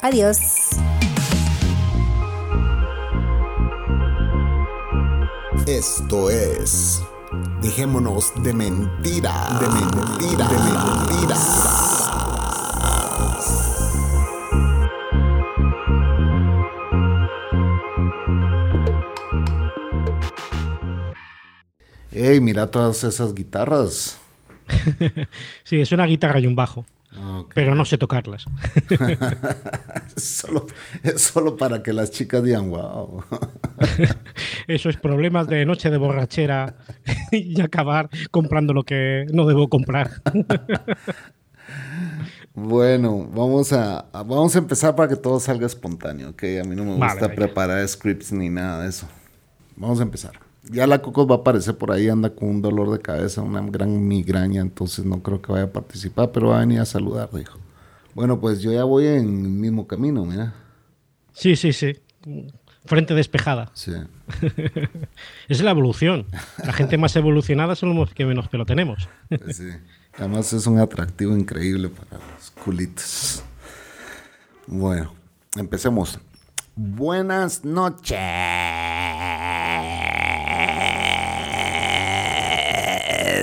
Adiós. Esto es. Dejémonos de mentira. De mentira. De mentira. Ey, mira todas esas guitarras. sí, es una guitarra y un bajo. Pero no sé tocarlas. solo, es solo para que las chicas digan wow. Eso es problemas de noche de borrachera y acabar comprando lo que no debo comprar. bueno, vamos a, vamos a empezar para que todo salga espontáneo. A mí no me gusta preparar scripts ni nada de eso. Vamos a empezar. Ya la Cocos va a aparecer por ahí, anda con un dolor de cabeza, una gran migraña, entonces no creo que vaya a participar, pero va a venir a saludar, dijo. Bueno, pues yo ya voy en el mismo camino, mira. Sí, sí, sí. Frente despejada. Sí. es la evolución. La gente más evolucionada son los que menos pelo tenemos. Pues sí. Además es un atractivo increíble para los culitos. Bueno, empecemos. Buenas noches.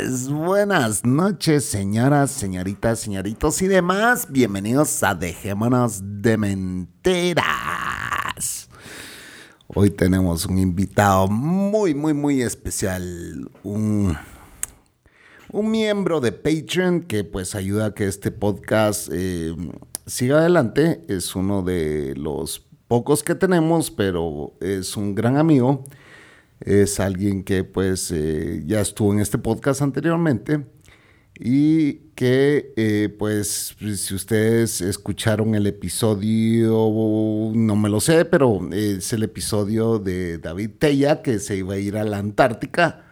Buenas noches, señoras, señoritas, señoritos y demás. Bienvenidos a Dejémonos de Mentiras. Hoy tenemos un invitado muy, muy, muy especial. Un, miembro de Patreon que pues ayuda a que este podcast eh, siga adelante. Es uno de los pocos que tenemos, pero es un gran amigo es alguien que pues eh, ya estuvo en este podcast anteriormente y que eh, pues si ustedes escucharon el episodio, no me lo sé, pero es el episodio de David Tella que se iba a ir a la Antártica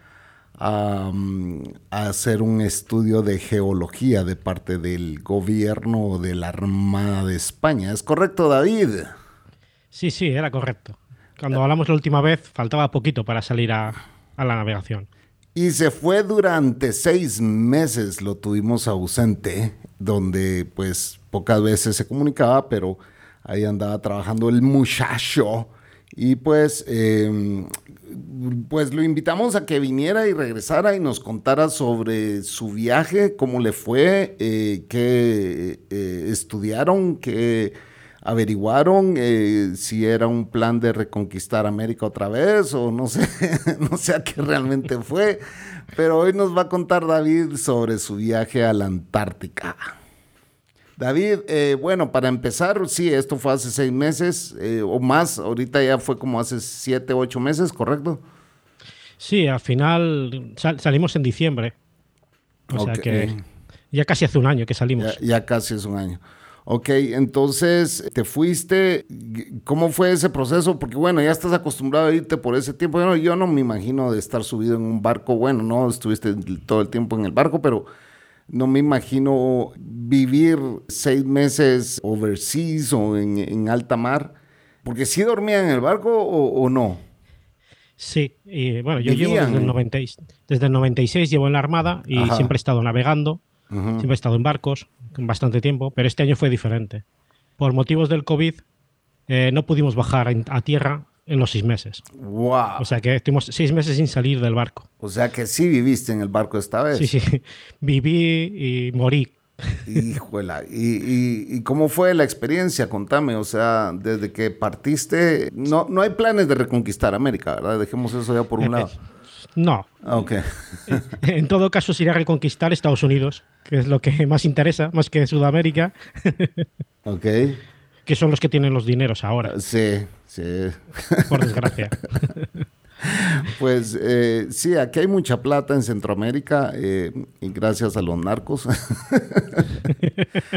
a, a hacer un estudio de geología de parte del gobierno de la Armada de España. ¿Es correcto, David? Sí, sí, era correcto. Cuando hablamos la última vez, faltaba poquito para salir a, la navegación. Y se fue durante seis meses, lo tuvimos ausente, donde pues pocas veces se comunicaba, pero ahí andaba trabajando el muchacho. Y pues, em, pues lo invitamos a que viniera y regresara y nos contara sobre su viaje, cómo le fue, eh, qué eh, estudiaron, qué averiguaron eh, si era un plan de reconquistar América otra vez o no sé, no sé a qué realmente fue. Pero hoy nos va a contar David sobre su viaje a la Antártica. David, eh, bueno, para empezar, sí, esto fue hace seis meses eh, o más, ahorita ya fue como hace siete, ocho meses, ¿correcto? Sí, al final salimos en diciembre. O sea que ya casi hace un año que salimos. ya casi es un año. Ok, entonces te fuiste, ¿cómo fue ese proceso? Porque bueno, ya estás acostumbrado a irte por ese tiempo. Yo no, yo no me imagino de estar subido en un barco, bueno, no estuviste todo el tiempo en el barco, pero no me imagino vivir seis meses overseas o en, alta mar. Porque sí dormía en el barco o, no. Sí, y bueno, yo llevo desde el, 96, desde el 96 llevo en la Armada y siempre he estado navegando, siempre he estado en barcos bastante tiempo, pero este año fue diferente. Por motivos del COVID, eh, no pudimos bajar a tierra en los seis meses. ¡Wow! O sea que estuvimos seis meses sin salir del barco. O sea que sí viviste en el barco esta vez. Sí, sí. Viví y morí. Híjola. ¿Y, y, cómo fue la experiencia? Contame. O sea, desde que partiste, no, no hay planes de reconquistar América, ¿verdad? Dejemos eso ya por un lado. No. Ah, ok. en todo caso, sería reconquistar Estados Unidos, que es lo que más interesa, más que Sudamérica. ok. Que son los que tienen los dineros ahora. Sí, sí. Por desgracia. Pues eh, sí, aquí hay mucha plata en Centroamérica eh, y gracias a los narcos.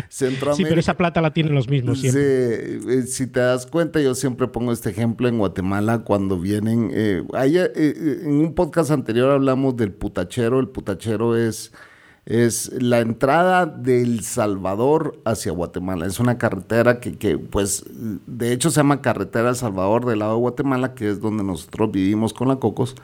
Centroamérica, sí, pero esa plata la tienen los mismos siempre. Eh, si te das cuenta, yo siempre pongo este ejemplo en Guatemala cuando vienen. en un podcast anterior hablamos del putachero. El putachero es es la entrada del Salvador hacia Guatemala. Es una carretera que, pues, de hecho se llama Carretera Salvador del lado de Guatemala, que es donde nosotros vivimos con la Cocos.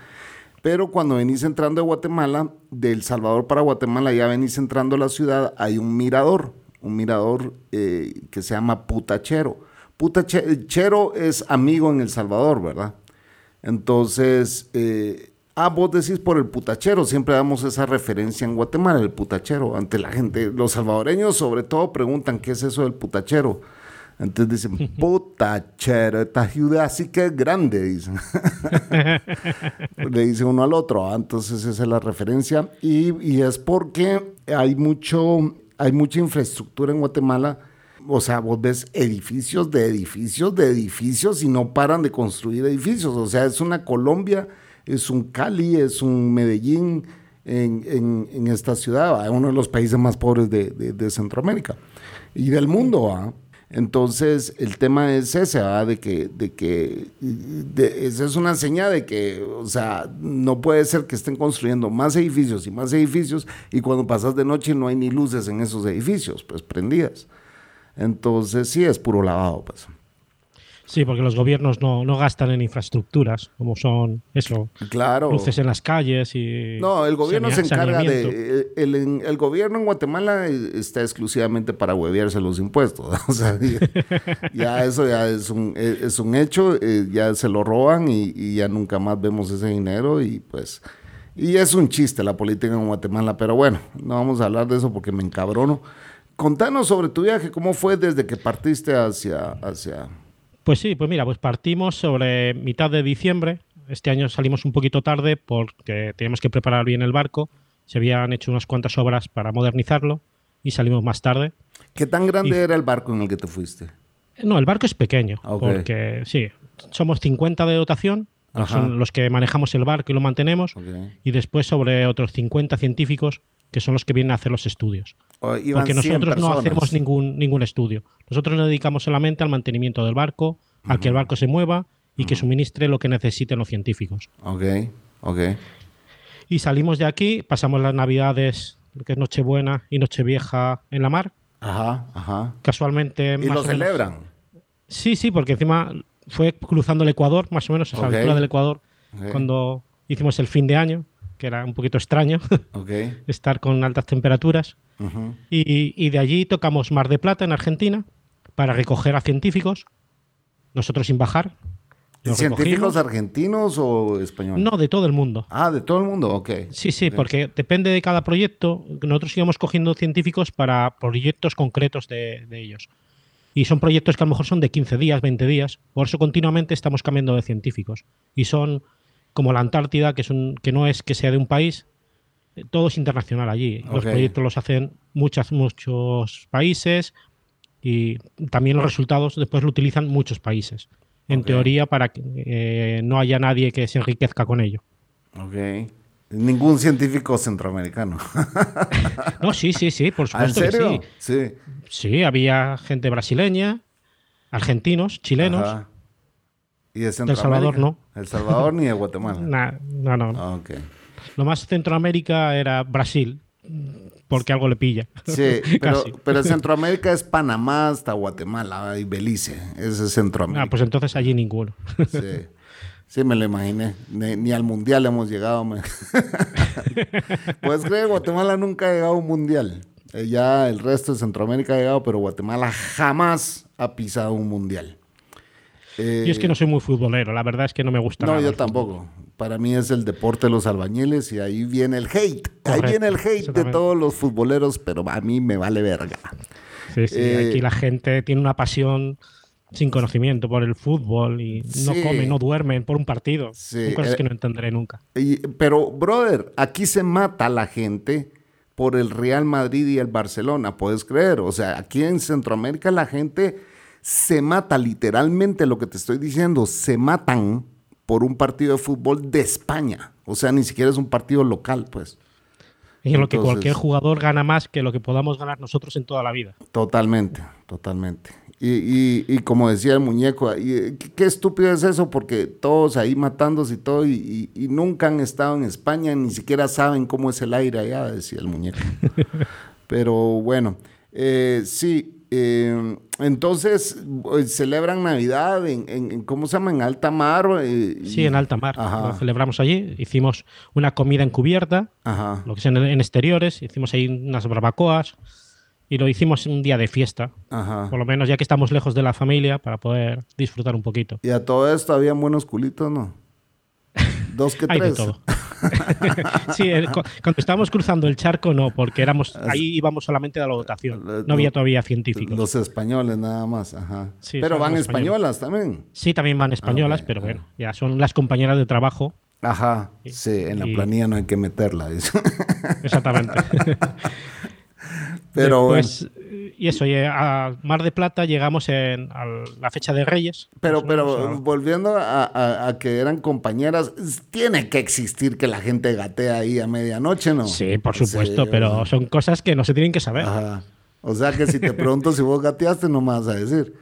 Pero cuando venís entrando de Guatemala, del Salvador para Guatemala, ya venís entrando a la ciudad, hay un mirador, un mirador eh, que se llama Putachero. Putachero es amigo en El Salvador, ¿verdad? Entonces, eh, Ah, vos decís por el putachero, siempre damos esa referencia en Guatemala, el putachero, ante la gente. Los salvadoreños sobre todo preguntan qué es eso del putachero. Entonces dicen, putachero, esta ciudad así que es grande, dicen. Le dice uno al otro, ah, entonces esa es la referencia. Y, y, es porque hay, mucho, hay mucha infraestructura en Guatemala. O sea, vos ves edificios de edificios de edificios y no paran de construir edificios. O sea, es una Colombia es un Cali, es un Medellín en, esta ciudad, uno de los países más pobres de, Centroamérica y del mundo. Entonces, el tema es ese, de que, de que esa es una señal de que, o sea, no puede ser que estén construyendo más edificios y más edificios y cuando pasas de noche no hay ni luces en esos edificios, pues prendidas. Entonces, sí, es puro lavado, pues. Sí, porque los gobiernos no, gastan en infraestructuras, como son eso, claro. luces en las calles y... No, el gobierno se encarga de... El, gobierno en Guatemala está exclusivamente para huevearse los impuestos. O sea, ya, eso ya es un, es un hecho, eh, ya se lo roban y, ya nunca más vemos ese dinero y pues... Y es un chiste la política en Guatemala, pero bueno, no vamos a hablar de eso porque me encabrono. Contanos sobre tu viaje, ¿cómo fue desde que partiste hacia, hacia, pues sí, pues mira, pues partimos sobre mitad de diciembre. Este año salimos un poquito tarde porque teníamos que preparar bien el barco. Se habían hecho unas cuantas obras para modernizarlo y salimos más tarde. ¿Qué tan grande era el barco en el que te fuiste? No, el barco es pequeño, ah, porque sí, somos 50 de dotación, son los que manejamos el barco y lo mantenemos, y después sobre otros 50 científicos que son los que vienen a hacer los estudios. Porque nosotros no hacemos ningún, ningún estudio. Nosotros nos dedicamos solamente al mantenimiento del barco, a que el barco se mueva y que suministre lo que necesiten los científicos. Ok, ok. Y salimos de aquí, pasamos las navidades, que es Nochebuena y Nochevieja en la mar. Ajá, ajá. Casualmente. ¿Y lo celebran? Sí, sí, porque encima fue cruzando el Ecuador, más o menos, a la altura del Ecuador, cuando hicimos el fin de año que era un poquito extraño estar con altas temperaturas. Y, de allí tocamos Mar de Plata, en Argentina, para recoger a científicos, nosotros sin bajar. ¿Científicos argentinos o españoles? No, de todo el mundo. Ah, de todo el mundo, ok. Sí, sí, porque depende de cada proyecto. Nosotros íbamos cogiendo científicos para proyectos concretos de, de ellos. Y son proyectos que a lo mejor son de 15 días, 20 días. Por eso continuamente estamos cambiando de científicos. Y son como la Antártida, que, es un, que no es que sea de un país, todo es internacional allí. Los proyectos los hacen muchas, muchos países y también los resultados después lo utilizan muchos países. En teoría, para que eh, no haya nadie que se enriquezca con ello. Ok. Ningún científico centroamericano. no, sí, sí, sí, por supuesto. ¿En serio? sí. sí. Sí, había gente brasileña, argentinos, chilenos. ¿Y de El Salvador no. El Salvador ni de Guatemala. no, no. Ah, Lo más Centroamérica era Brasil, porque algo le pilla. Sí, pero, pero Centroamérica es Panamá hasta Guatemala y Belice. Ese es Centroamérica. Ah, pues entonces allí ninguno. Sí. Sí, me lo imaginé. Ni, al mundial hemos llegado. pues creo que Guatemala nunca ha llegado a un mundial. Eh, ya el resto de Centroamérica ha llegado, pero Guatemala jamás ha pisado un mundial. Eh, yo es que no soy muy futbolero, la verdad es que no me gusta. No, yo tampoco. Para mí es el deporte de los albañiles y ahí viene el hate. ahí viene el hate de todos los futboleros, pero a mí me vale verga. Sí, sí, eh, aquí la gente tiene una pasión sin conocimiento por el fútbol y no come, no duermen por un partido. Son cosas que no entenderé nunca. pero, brother, aquí se mata la gente por el Real Madrid y el Barcelona, puedes creer. O sea, aquí en Centroamérica la gente se mata literalmente lo que te estoy diciendo, se matan por un partido de fútbol de España. O sea, ni siquiera es un partido local, pues. Y en lo que cualquier jugador gana más que lo que podamos ganar nosotros en toda la vida. Totalmente, totalmente. Y, como decía el muñeco, y, qué, estúpido es eso, porque todos ahí matándose y todo, y, nunca han estado en España, ni siquiera saben cómo es el aire allá, decía el muñeco. Pero bueno, eh, sí, eh, entonces eh, celebran Navidad en, ¿cómo se llama? En alta mar. sí, en alta mar. Lo celebramos allí. Hicimos una comida encubierta, lo que es en, en, exteriores. Hicimos ahí unas barbacoas y lo hicimos un día de fiesta. Por lo menos ya que estamos lejos de la familia para poder disfrutar un poquito. Y a todo esto había buenos culitos, ¿no? Dos que tres. Hay de todo. sí, cuando estábamos cruzando el charco no, porque éramos ahí íbamos solamente a la votación. No había todavía científicos. Los españoles nada más, ajá. pero van españolas también. Sí, también van españolas, pero bueno, ya son las compañeras de trabajo. Ajá, sí, en la planilla no hay que meterla. Exactamente. Pero pues y eso, a Mar de Plata llegamos en, a la fecha de Reyes. Pero, pero volviendo a, que eran compañeras, tiene que existir que la gente gatea ahí a medianoche, ¿no? Sí, por supuesto, pero son cosas que no se tienen que saber. O sea que si te pregunto si vos gateaste, no me vas a decir.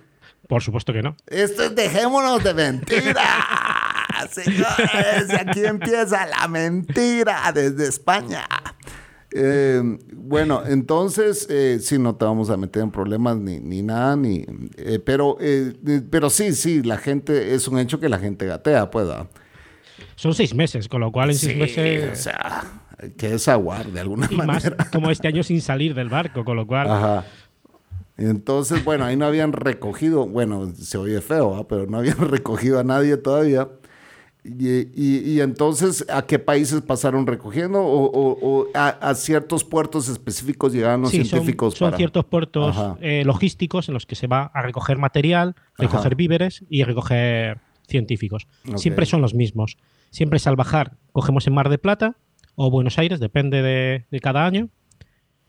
Por supuesto que no. Esto es dejémonos de mentiras. Señores, aquí empieza la mentira desde España. Eh, bueno, entonces, eh, sí, no te vamos a meter en problemas ni, ni nada, ni, eh, pero, eh, pero sí, sí, la gente, es un hecho que la gente gatea, pues. Son seis meses, con lo cual en seis meses... O sea, que es aguar de alguna manera. como este año sin salir del barco, con lo cual... Ajá. Entonces, bueno, ahí no habían recogido, bueno, se oye feo, pero no habían recogido a nadie todavía. Y, entonces, ¿a qué países pasaron recogiendo? ¿O, a, ciertos puertos específicos llegaron los científicos? Son, son ciertos puertos eh, logísticos en los que se va a recoger material, recoger víveres y recoger científicos. Siempre son los mismos. Siempre es al bajar, cogemos en Mar de Plata o Buenos Aires, depende de, cada año.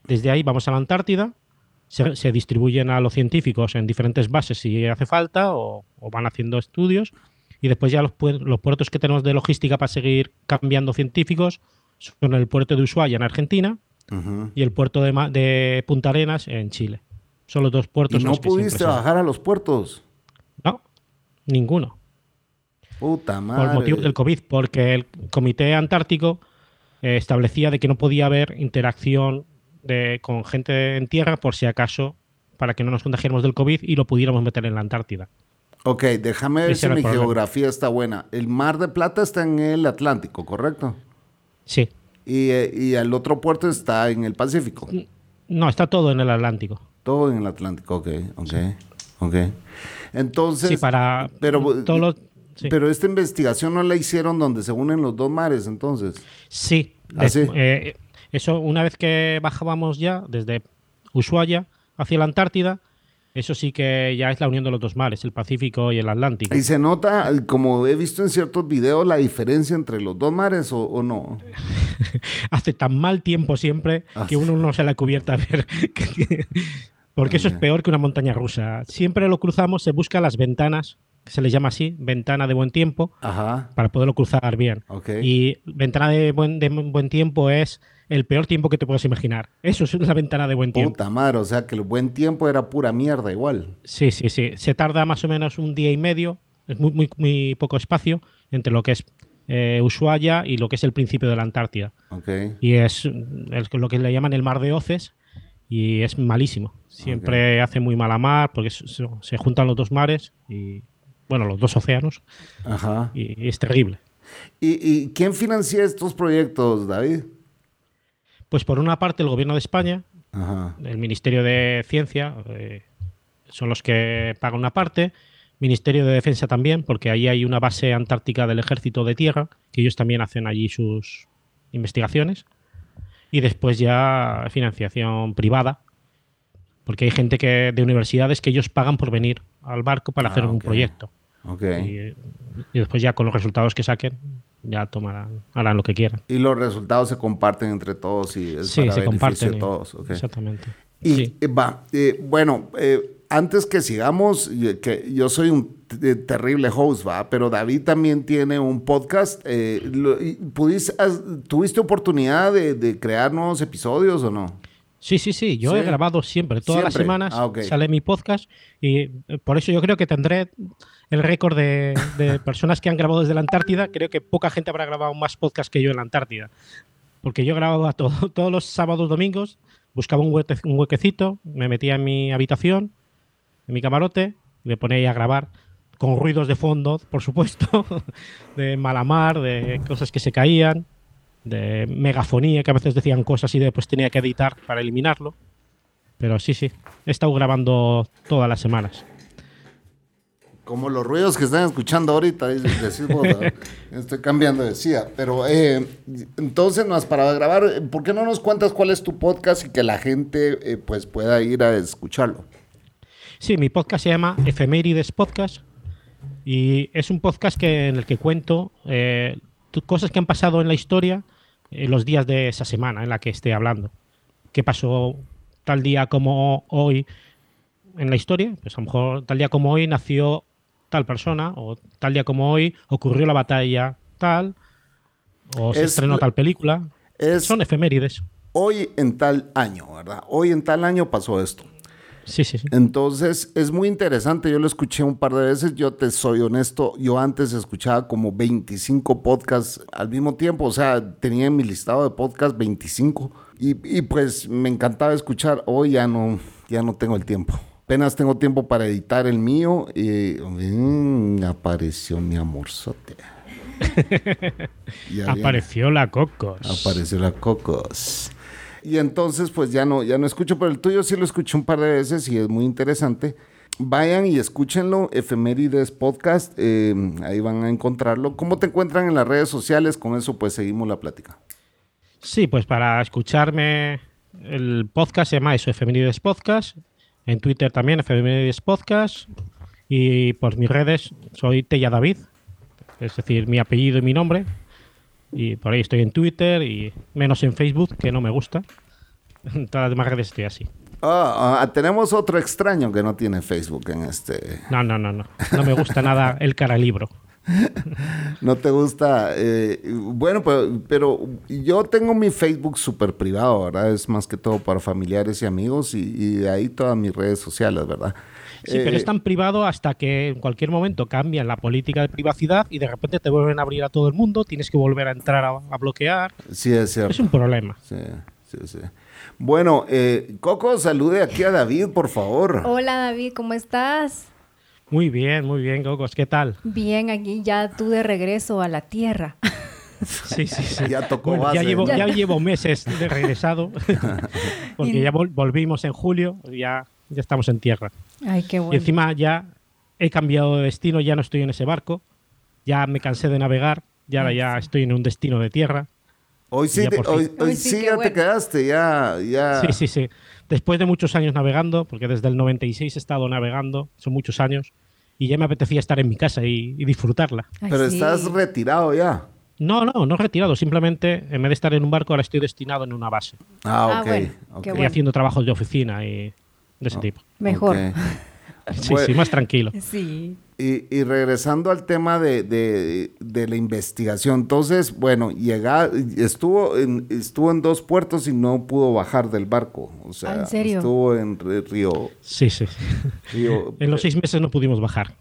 Desde ahí vamos a la Antártida, se, distribuyen a los científicos en diferentes bases si hace falta o van haciendo estudios y después ya los, los puertos que tenemos de logística para seguir cambiando científicos son el puerto de Ushuaia en Argentina y el puerto de, de, Punta Arenas en Chile. Son los dos puertos. ¿Y no pudiste bajar a los puertos? No, ninguno. Puta madre. Por motivo del COVID, porque el Comité Antártico eh, establecía de que no podía haber interacción de, con gente en tierra por si acaso, para que no nos contagiáramos del COVID y lo pudiéramos meter en la Antártida. Ok, déjame ver si mi geografía está buena. El Mar de Plata está en el Atlántico, ¿correcto? Sí. Eh, ¿Y, el otro puerto está en el Pacífico? No, está todo en el Atlántico. Todo en el Atlántico, ok, ok, ok. Entonces... Sí, para... Pero, pero esta investigación no la hicieron donde se unen los dos mares, entonces. Sí. ¿Ah, eh, eso, una vez que bajábamos ya desde Ushuaia hacia la Antártida, eso sí que ya es la unión de los dos mares, el Pacífico y el Atlántico. ¿Y se nota, como he visto en ciertos videos, la diferencia entre los dos mares o, no? Hace tan mal tiempo siempre ah, que uno no se la cubierta a ver. Porque eso es peor que una montaña rusa. Siempre lo cruzamos, se busca las ventanas, que se les llama así, ventana de buen tiempo, para poderlo cruzar bien. Y ventana de buen, de buen tiempo es el peor tiempo que te puedes imaginar. Eso es una ventana de buen tiempo. Puta madre, o sea que el buen tiempo era pura mierda igual. Sí, sí, sí. Se tarda más o menos un día y medio, es muy, muy, muy poco espacio entre lo que es eh, Ushuaia y lo que es el principio de la Antártida. Okay. Y es, lo que le llaman el mar de Oces y es malísimo. Siempre hace muy mala mar porque se, juntan los dos mares y, bueno, los dos océanos. Ajá. Y, es terrible. ¿Y, ¿Y quién financia estos proyectos, David? Pues por una parte el gobierno de España, el Ministerio de Ciencia, eh, son los que pagan una parte, Ministerio de Defensa también, porque ahí hay una base antártica del Ejército de Tierra, que ellos también hacen allí sus investigaciones. Y después ya financiación privada, porque hay gente que de universidades que ellos pagan por venir al barco para ah, hacer un proyecto. Y, y, después ya con los resultados que saquen, ya tomarán, harán lo que quieran. Y los resultados se comparten entre todos y es sí, para se comparten de todos. Exactamente. Y eh, va, eh, bueno, eh, antes que sigamos, que yo soy un terrible host, va, pero David también tiene un podcast. Eh, ¿Tuviste oportunidad de, crear nuevos episodios o no? Sí, sí, sí. Yo he grabado siempre, todas las semanas ah, sale mi podcast y por eso yo creo que tendré el récord de, personas que han grabado desde la Antártida. Creo que poca gente habrá grabado más podcast que yo en la Antártida. Porque yo grababa todo, todos los sábados, domingos, buscaba un, huequecito, me metía en mi habitación, en mi camarote, me ponía a grabar con ruidos de fondo, por supuesto, de malamar, de cosas que se caían, de megafonía, que a veces decían cosas y después tenía que editar para eliminarlo. Pero sí, sí, he estado grabando todas las semanas. Como los ruidos que están escuchando ahorita, estoy cambiando de decía. Pero eh, entonces, parado de grabar. ¿Por qué no nos cuentas cuál es tu podcast y que la gente eh, pues pueda ir a escucharlo? Sí, mi podcast se llama Efemérides Podcast y es un podcast que, en el que cuento eh, cosas que han pasado en la historia en los días de esa semana en la que esté hablando. ¿Qué pasó tal día como hoy en la historia? Pues a lo mejor tal día como hoy nació tal persona o tal día como hoy ocurrió la batalla tal o se estrenó tal película. Son efemérides. Hoy en tal año, ¿verdad? Hoy en tal año pasó esto. Sí, sí, sí. Entonces es muy interesante. Yo lo escuché un par de veces. Yo te soy honesto. Yo antes escuchaba como 25 podcasts al mismo tiempo. O sea, tenía en mi listado de podcasts 25. Y, pues me encantaba escuchar. Hoy ya no, ya no tengo el tiempo. Apenas tengo tiempo para editar el mío. Y mm, apareció mi amorzote. Apareció la Cocos. Apareció la Cocos. Y entonces, pues ya no, ya no escucho, pero el tuyo sí lo escuché un par de veces y es muy interesante. Vayan y escúchenlo, Efemérides Podcast, eh, ahí van a encontrarlo. ¿Cómo te encuentran en las redes sociales? Con eso pues seguimos la plática. Sí, pues para escucharme el podcast se llama eso, Efemérides Podcast. En Twitter también, Efemérides Podcast. Y por mis redes soy Tella David, es decir, mi apellido y mi nombre, y por ahí estoy en Twitter y menos en Facebook, que no me gusta. En todas las demás redes estoy así. Ah, tenemos otro extraño que no tiene Facebook en este. No, no, no, no. No me gusta nada el cara libro. No te gusta. Eh, bueno, pero, pero, yo tengo mi Facebook súper privado, ¿verdad? Es más que todo para familiares y amigos y, y de ahí todas mis redes sociales, ¿verdad? Sí, pero es eh, tan privado hasta que en cualquier momento cambian la política de privacidad y de repente te vuelven a abrir a todo el mundo, tienes que volver a entrar a, bloquear. Sí, es cierto. Es un problema. Sí, sí, sí. Bueno, eh, Coco, salude aquí a David, por favor. Hola David, ¿cómo estás? Muy bien, muy bien, Cocos, ¿qué tal? Bien, aquí ya tú de regreso a la tierra. Sí, sí, sí. Ya tocó Ya llevo, ya llevo meses de regresado, porque ya volvimos en julio, ya ya estamos en tierra. Ay, qué bueno. Y encima ya he cambiado de destino, ya no estoy en ese barco, ya me cansé de navegar, ya, ya estoy en un destino de tierra. Hoy sí, hoy, sí, ya te quedaste, ya, ya. Sí, sí, sí. Después de muchos años navegando, porque desde el 96 he estado navegando, son muchos años, y ya me apetecía estar en mi casa y, disfrutarla. Pero estás retirado ya. No, no, no retirado. Simplemente, en vez de estar en un barco, ahora estoy destinado en una base. Ah, ok. Ah, y haciendo trabajos de oficina y de ese tipo. Mejor. sí, sí, más tranquilo. Sí. Y, regresando al tema de, la investigación, entonces, bueno, llega, estuvo, en, estuvo en dos puertos y no pudo bajar del barco. O sea, ¿En serio? estuvo en Río. Sí, sí. en los seis meses no pudimos bajar.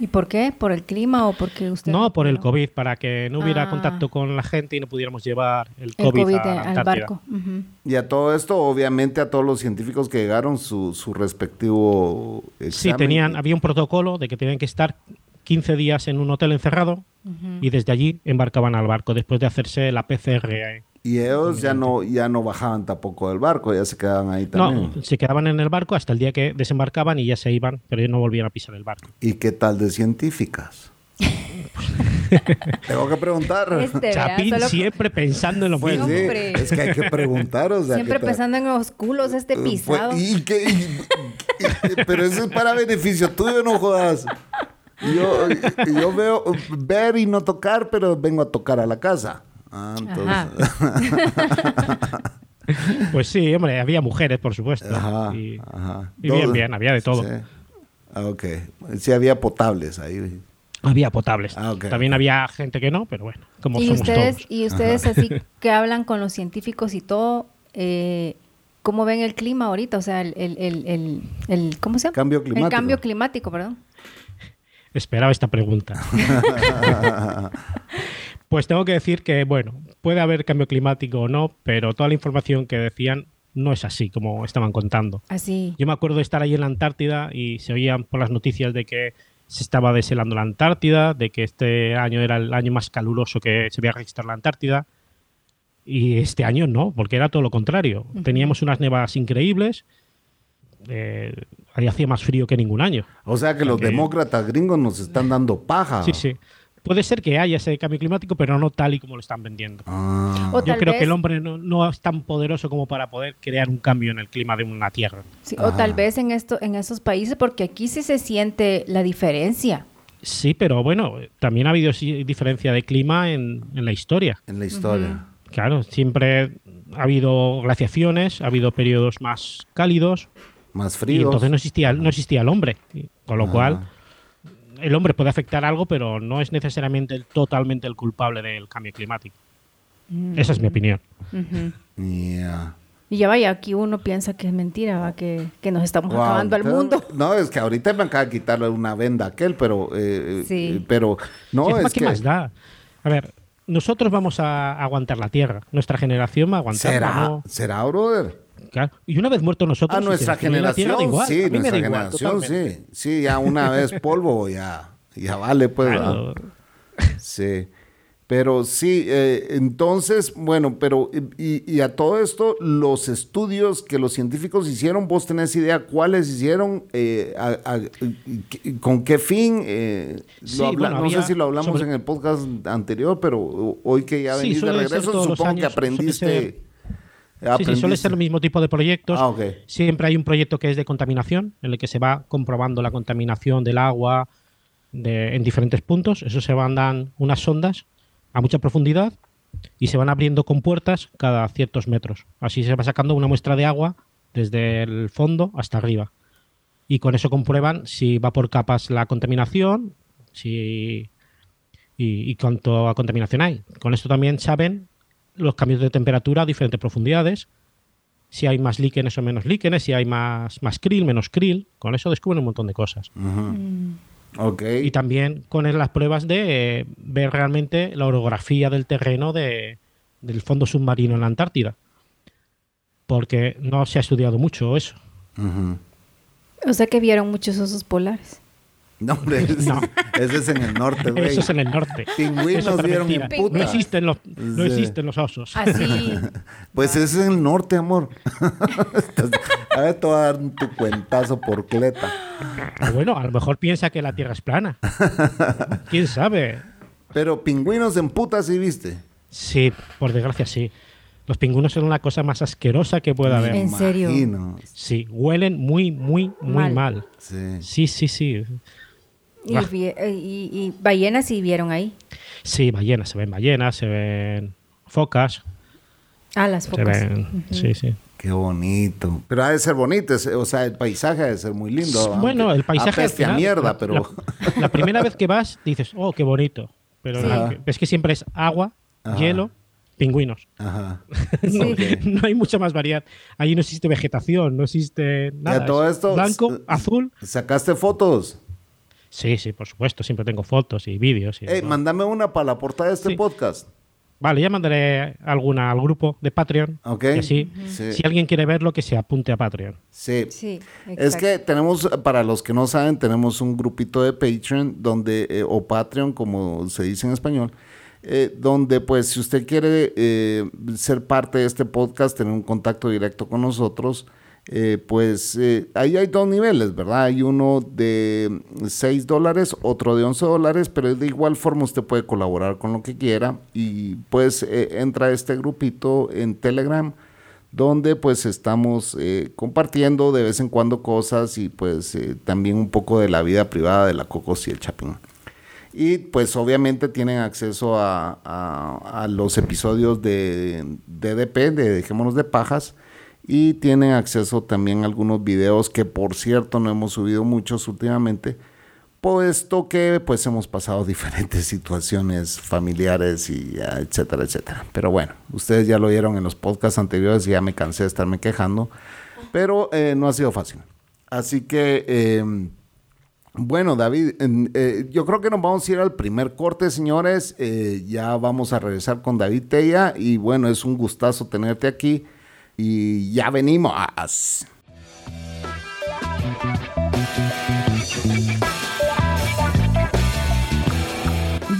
¿Y por qué? ¿Por el clima o porque usted.? No, por el COVID, para que no hubiera ah. contacto con la gente y no pudiéramos llevar el COVID, al barco. Y a todo esto, obviamente, a todos los científicos que llegaron, su, su respectivo. Examen. Sí, tenían, había un protocolo de que tenían que estar 15 días en un hotel encerrado y desde allí embarcaban al barco después de hacerse la PCR y ellos ya no, ya no bajaban tampoco del barco, ya se quedaban ahí también. No, se quedaban en el barco hasta el día que desembarcaban y ya se iban, pero ya no volvían a pisar el barco. ¿Y qué tal de científicas? Tengo que preguntar. Este, Chapín siempre pensando en lo pues mismo. es que hay que preguntar. O sea, siempre pensando en los culos este pues, pisado. pero eso es para beneficio tuyo, no jodas. Yo, yo veo ver y no tocar, pero vengo a tocar a la casa. Ah, Pues sí, hombre, había mujeres, por supuesto. y, bien, bien, había de todo. Sí. Ah, ok. Sí, había potables ahí. Había potables. Ah, También había gente que no, pero bueno, como ¿Y ustedes, Y ustedes así que hablan con los científicos y todo, eh, ¿cómo ven el clima ahorita? O sea, el, el, el, ¿cómo se llama? Cambio climático. El cambio climático, perdón. Esperaba esta pregunta. pues tengo que decir que, bueno, puede haber cambio climático o no, pero toda la información que decían no es así como estaban contando. Así. Yo me acuerdo de estar ahí en la Antártida y se oían por las noticias de que se estaba deshelando la Antártida, de que este año era el año más caluroso que se había registrado en la Antártida. Y este año no, porque era todo lo contrario. Teníamos unas nevadas increíbles. Eh, hacía más frío que ningún año. O sea que los demócratas gringos nos están dando paja. Sí, sí. Puede ser que haya ese cambio climático, pero no tal y como lo están vendiendo. Ah. Yo creo que el hombre no, es tan poderoso como para poder crear un cambio en el clima de una tierra. o tal vez en, esto, en esos países, porque aquí sí se siente la diferencia. Sí, pero bueno, también ha habido diferencia de clima en, la historia. En la historia. Claro, siempre ha habido glaciaciones, ha habido periodos más cálidos. Más fríos. Y entonces no existía, no existía el hombre. Con lo cual el hombre puede afectar algo, pero no es necesariamente totalmente el culpable del cambio climático. Mm. Esa es mi opinión. Y ya vaya, aquí uno piensa que es mentira, Que, nos estamos acabando al mundo. No, es que ahorita me acaba de quitarle una venda a aquel, pero, eh, eh pero no es, que... más da? A ver, nosotros vamos a aguantar la Tierra, nuestra generación va a aguantar. ¿Será, ¿Será brother? Y una vez muerto nosotros. A nuestra generación, sí, nuestra generación, sí. Sí, ya una vez polvo, ya, ya vale, pues. Sí. Pero sí, eh, entonces, bueno, pero y, a todo esto, los estudios que los científicos hicieron, vos tenés idea cuáles hicieron, eh, con qué fin. Eh, no sé si lo hablamos en el podcast anterior, pero hoy que ya venís de regreso, supongo que aprendiste. Sí, sí, suele ser el mismo tipo de proyectos. Ah, Siempre hay un proyecto que es de contaminación, en el que se va comprobando la contaminación del agua en diferentes puntos. Eso se van dando unas sondas a mucha profundidad y se van abriendo con puertas cada ciertos metros. Así se va sacando una muestra de agua desde el fondo hasta arriba. Y con eso comprueban si va por capas la contaminación si, y, y cuánto contaminación hay. Con esto también saben los cambios de temperatura a diferentes profundidades, si hay más líquenes o menos líquenes, si hay más, más krill, menos krill. Con eso descubren un montón de cosas. Mm. Y también con las pruebas de eh, ver realmente la orografía del terreno de, del fondo submarino en la Antártida. Porque no se ha estudiado mucho eso. O sea que vieron muchos osos polares. No, hombre, ese, es en el norte, güey. Eso es en el norte. Pingüinos vieron puta. No existen los, no existen los osos. Así. Pues ese es en el norte, amor. a ver, te voy a dar tu cuentazo por cleta. Ah, bueno, a lo mejor piensa que la Tierra es plana. ¿Quién sabe? Pero pingüinos en puta sí viste. Sí, por desgracia sí. Los pingüinos son una cosa más asquerosa que pueda haber. ¿En serio? Sí, huelen muy, muy, muy mal. Sí, sí, sí. sí. Eh, ¿Y, ballenas sí vieron ahí? Sí, ballenas, se ven ballenas, se ven focas. Ah, las focas. Sí, sí. Qué bonito. Pero ha de ser bonito, o sea, el paisaje ha de ser muy lindo. Bueno, el paisaje es mierda, pero... La, primera vez que vas dices, oh, qué bonito. Pero es que siempre es agua, hielo, pingüinos. Ajá. no, hay mucha más variedad. Allí no existe vegetación, no existe nada. todo esto, blanco, azul. ¿Sacaste fotos? Sí, sí, por supuesto. Siempre tengo fotos y vídeos. Y mándame una para la portada de este podcast. Vale, ya mandaré alguna al grupo de Patreon. Ok. Si alguien quiere verlo, que se apunte a Patreon. Sí. sí es que tenemos, para los que no saben, tenemos un grupito de Patreon donde, eh, o Patreon, como se dice en español, eh, donde pues si usted quiere eh, ser parte de este podcast, tener un contacto directo con nosotros, eh, pues eh, ahí hay dos niveles, ¿verdad? Hay uno de 6 dólares, otro de 11 dólares, pero de igual forma usted puede colaborar con lo que quiera y pues eh, entra a este grupito en Telegram donde pues estamos compartiendo de vez en cuando cosas y pues también un poco de la vida privada de la Cocos y el Chapín. Y pues obviamente tienen acceso a, los episodios de DDP, de Dejémonos de Pajas, y tienen acceso también a algunos videos que por cierto no hemos subido muchos últimamente, puesto que pues hemos pasado diferentes situaciones familiares y etcétera, etcétera. Pero bueno, ustedes ya lo vieron en los podcasts anteriores y ya me cansé de estarme quejando, pero eh, no ha sido fácil. Así que... Em, bueno, David, eh, yo creo que nos vamos a ir al primer corte, señores. Eh, ya vamos a regresar con David Teya y bueno, es un gustazo tenerte aquí y ya venimos.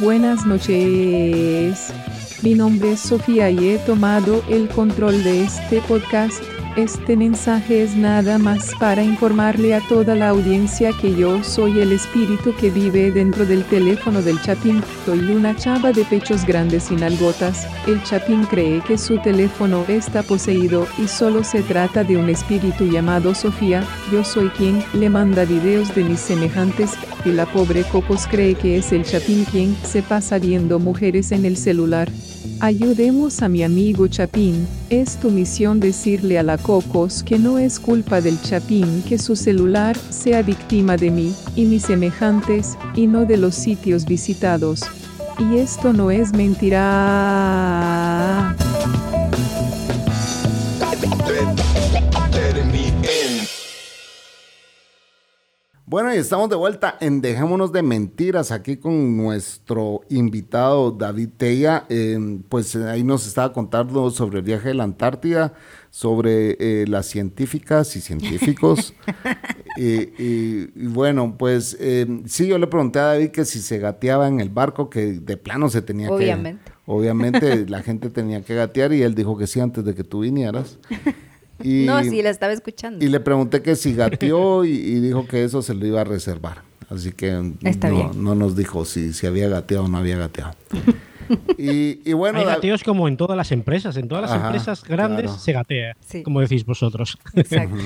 Buenas noches. Mi nombre es Sofía y he tomado el control de este podcast este mensaje es nada más para informarle a toda la audiencia que yo soy el espíritu que vive dentro del teléfono del Chapín. Soy una chava de pechos grandes sin algotas. El Chapín cree que su teléfono está poseído y solo se trata de un espíritu llamado Sofía. Yo soy quien le manda videos de mis semejantes y la pobre Cocos cree que es el Chapín quien se pasa viendo mujeres en el celular. Ayudemos a mi amigo Chapín. Es tu misión decirle a la Cocos que no es culpa del Chapín que su celular sea víctima de mí y mis semejantes, y no de los sitios visitados. Y esto no es mentira. Bueno, y estamos de vuelta en Dejémonos de Mentiras aquí con nuestro invitado David Teya. Em, pues eh, ahí nos estaba contando sobre el viaje a la Antártida, sobre eh, las científicas y científicos. y, bueno, pues em, sí, yo le pregunté a David que si se gateaba en el barco, que de plano se tenía que... Obviamente. Obviamente la gente tenía que gatear y él dijo que sí antes de que tú vinieras. no, sí, la estaba escuchando. Y le pregunté que si gateó y, dijo que eso se lo iba a reservar. Así que no, nos dijo si, si había gateado o no había gateado. y, bueno, Hay gateos como en todas las empresas. En todas las empresas grandes se gatea, como decís vosotros. Exacto.